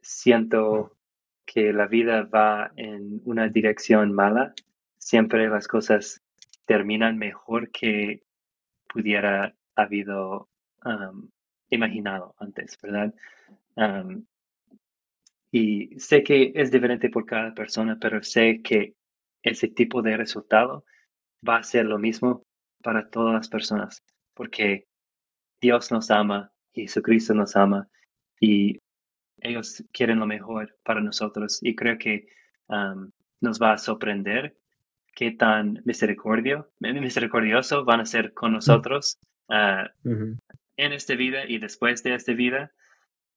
siento que la vida va en una dirección mala, siempre las cosas terminan mejor que pudiera habido imaginado antes, ¿verdad? Y sé que es diferente por cada persona, pero sé que ese tipo de resultado va a ser lo mismo para todas las personas, porque Dios nos ama, Jesucristo nos ama y ellos quieren lo mejor para nosotros. Y creo que um, nos va a sorprender qué tan misericordio, misericordioso van a ser con nosotros uh, en esta vida y después de esta vida.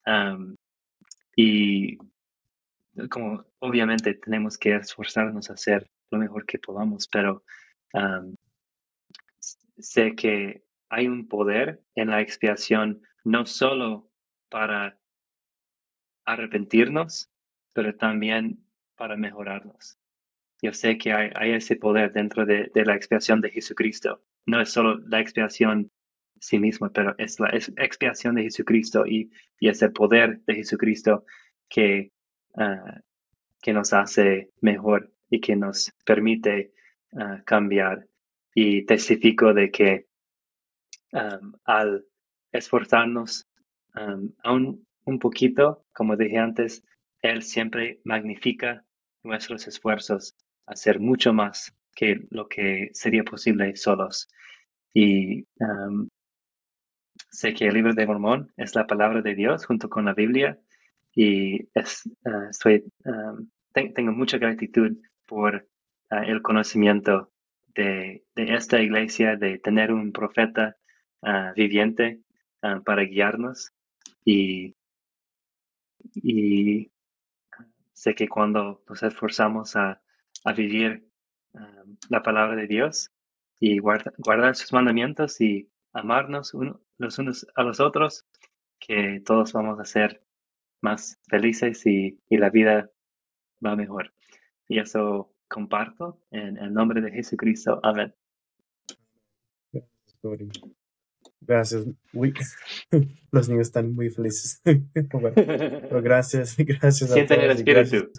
Um, y como obviamente tenemos que esforzarnos a hacer lo mejor que podamos, pero sé que hay un poder en la expiación no solo para arrepentirnos, pero también para mejorarnos. Yo sé que hay, ese poder dentro de, la expiación de Jesucristo. No es solo la expiación sí misma, pero es la expiación de Jesucristo y, y ese poder de Jesucristo que Ah, que nos hace mejor y que nos permite ah, cambiar. Y testifico de que al esforzarnos aún un poquito, como dije antes, Él siempre magnifica nuestros esfuerzos a hacer mucho más que lo que sería posible solos. Y sé que el libro de Mormón es la palabra de Dios junto con la Biblia y es, eh, eh, tengo mucha gratitud por eh, el conocimiento de, esta iglesia, de tener un profeta viviente para guiarnos. Y, y sé que cuando nos esforzamos a, vivir la palabra de Dios y guardar sus mandamientos y amarnos los unos a los otros, que todos vamos a ser más felices y, la vida va mejor. Y eso comparto en el nombre de Jesucristo. Amén. Gracias. los niños están muy felices. pero gracias, gracias. Sienten el espíritu.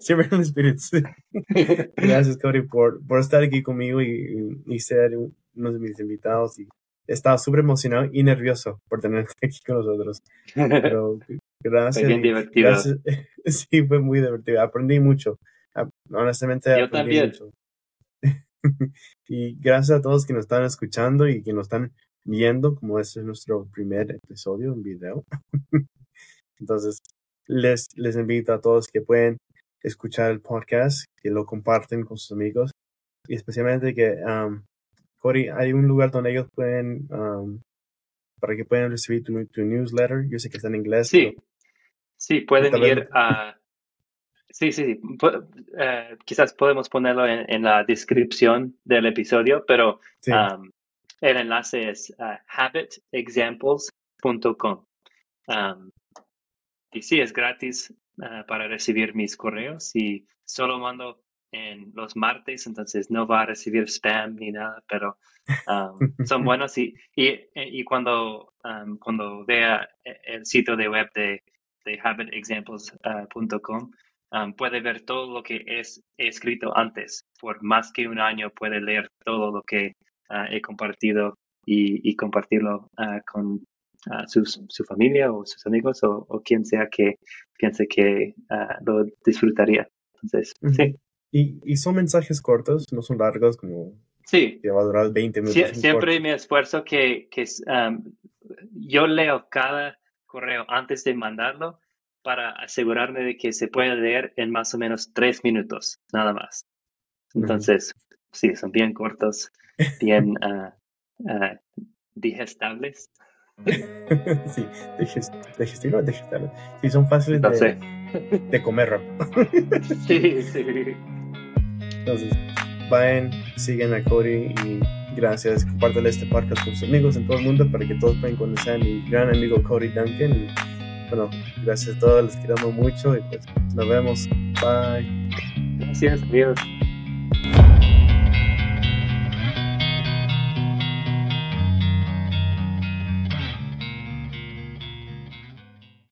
Siempre el espíritu. gracias, Cody, por, por estar aquí conmigo y, y, ser uno de mis invitados. Y estaba súper emocionado y nervioso por tenerte aquí con nosotros. Pero gracias. Fue bien divertido. Sí, fue muy divertido. Aprendí mucho. Honestamente, Yo también. mucho. y gracias a todos que nos están escuchando y que nos están viendo, como este es nuestro primer episodio en video. Entonces, les, les invito a todos que pueden escuchar el podcast, que lo comparten con sus amigos y especialmente que, um, Hay un lugar donde ellos pueden, um, para que puedan recibir tu, newsletter. Yo sé que está en inglés. Sí, sí, pueden ir a... Sí, sí, sí. Eh, quizás podemos ponerlo en, la descripción del episodio, pero um, el enlace es uh, habitexamples.com. Um, y sí, es gratis uh, para recibir mis correos y solo mando en los martes, entonces no va a recibir spam ni nada, pero um, son buenos y, y, cuando, um, cuando vea el sitio de web de, de habitexamples.com, uh, puede ver todo lo que es, he escrito antes. Por más que un año puede leer todo lo que Ah, he compartido y, compartirlo ah, con ah, su familia o sus amigos o, quien sea que piense que lo disfrutaría. Entonces, sí. Y, son mensajes cortos, no son largos como sí. que va a durar 20 minutos. siempre me esfuerzo que, que yo leo cada correo antes de mandarlo para asegurarme de que se puede leer en más o menos tres minutos, nada más. Entonces, sí, son bien cortos bien uh, uh, digestables. sí, digestivo, digestables. Sí, son fáciles de, de, comer. sí, sí. Entonces, vayan, siguen a Cody y gracias. Compártale este podcast con sus amigos en todo el mundo para que todos puedan conocer a mi gran amigo Cody Duncan. Y, bueno, gracias a todos, les queremos mucho y pues nos vemos. Bye. Gracias, adiós.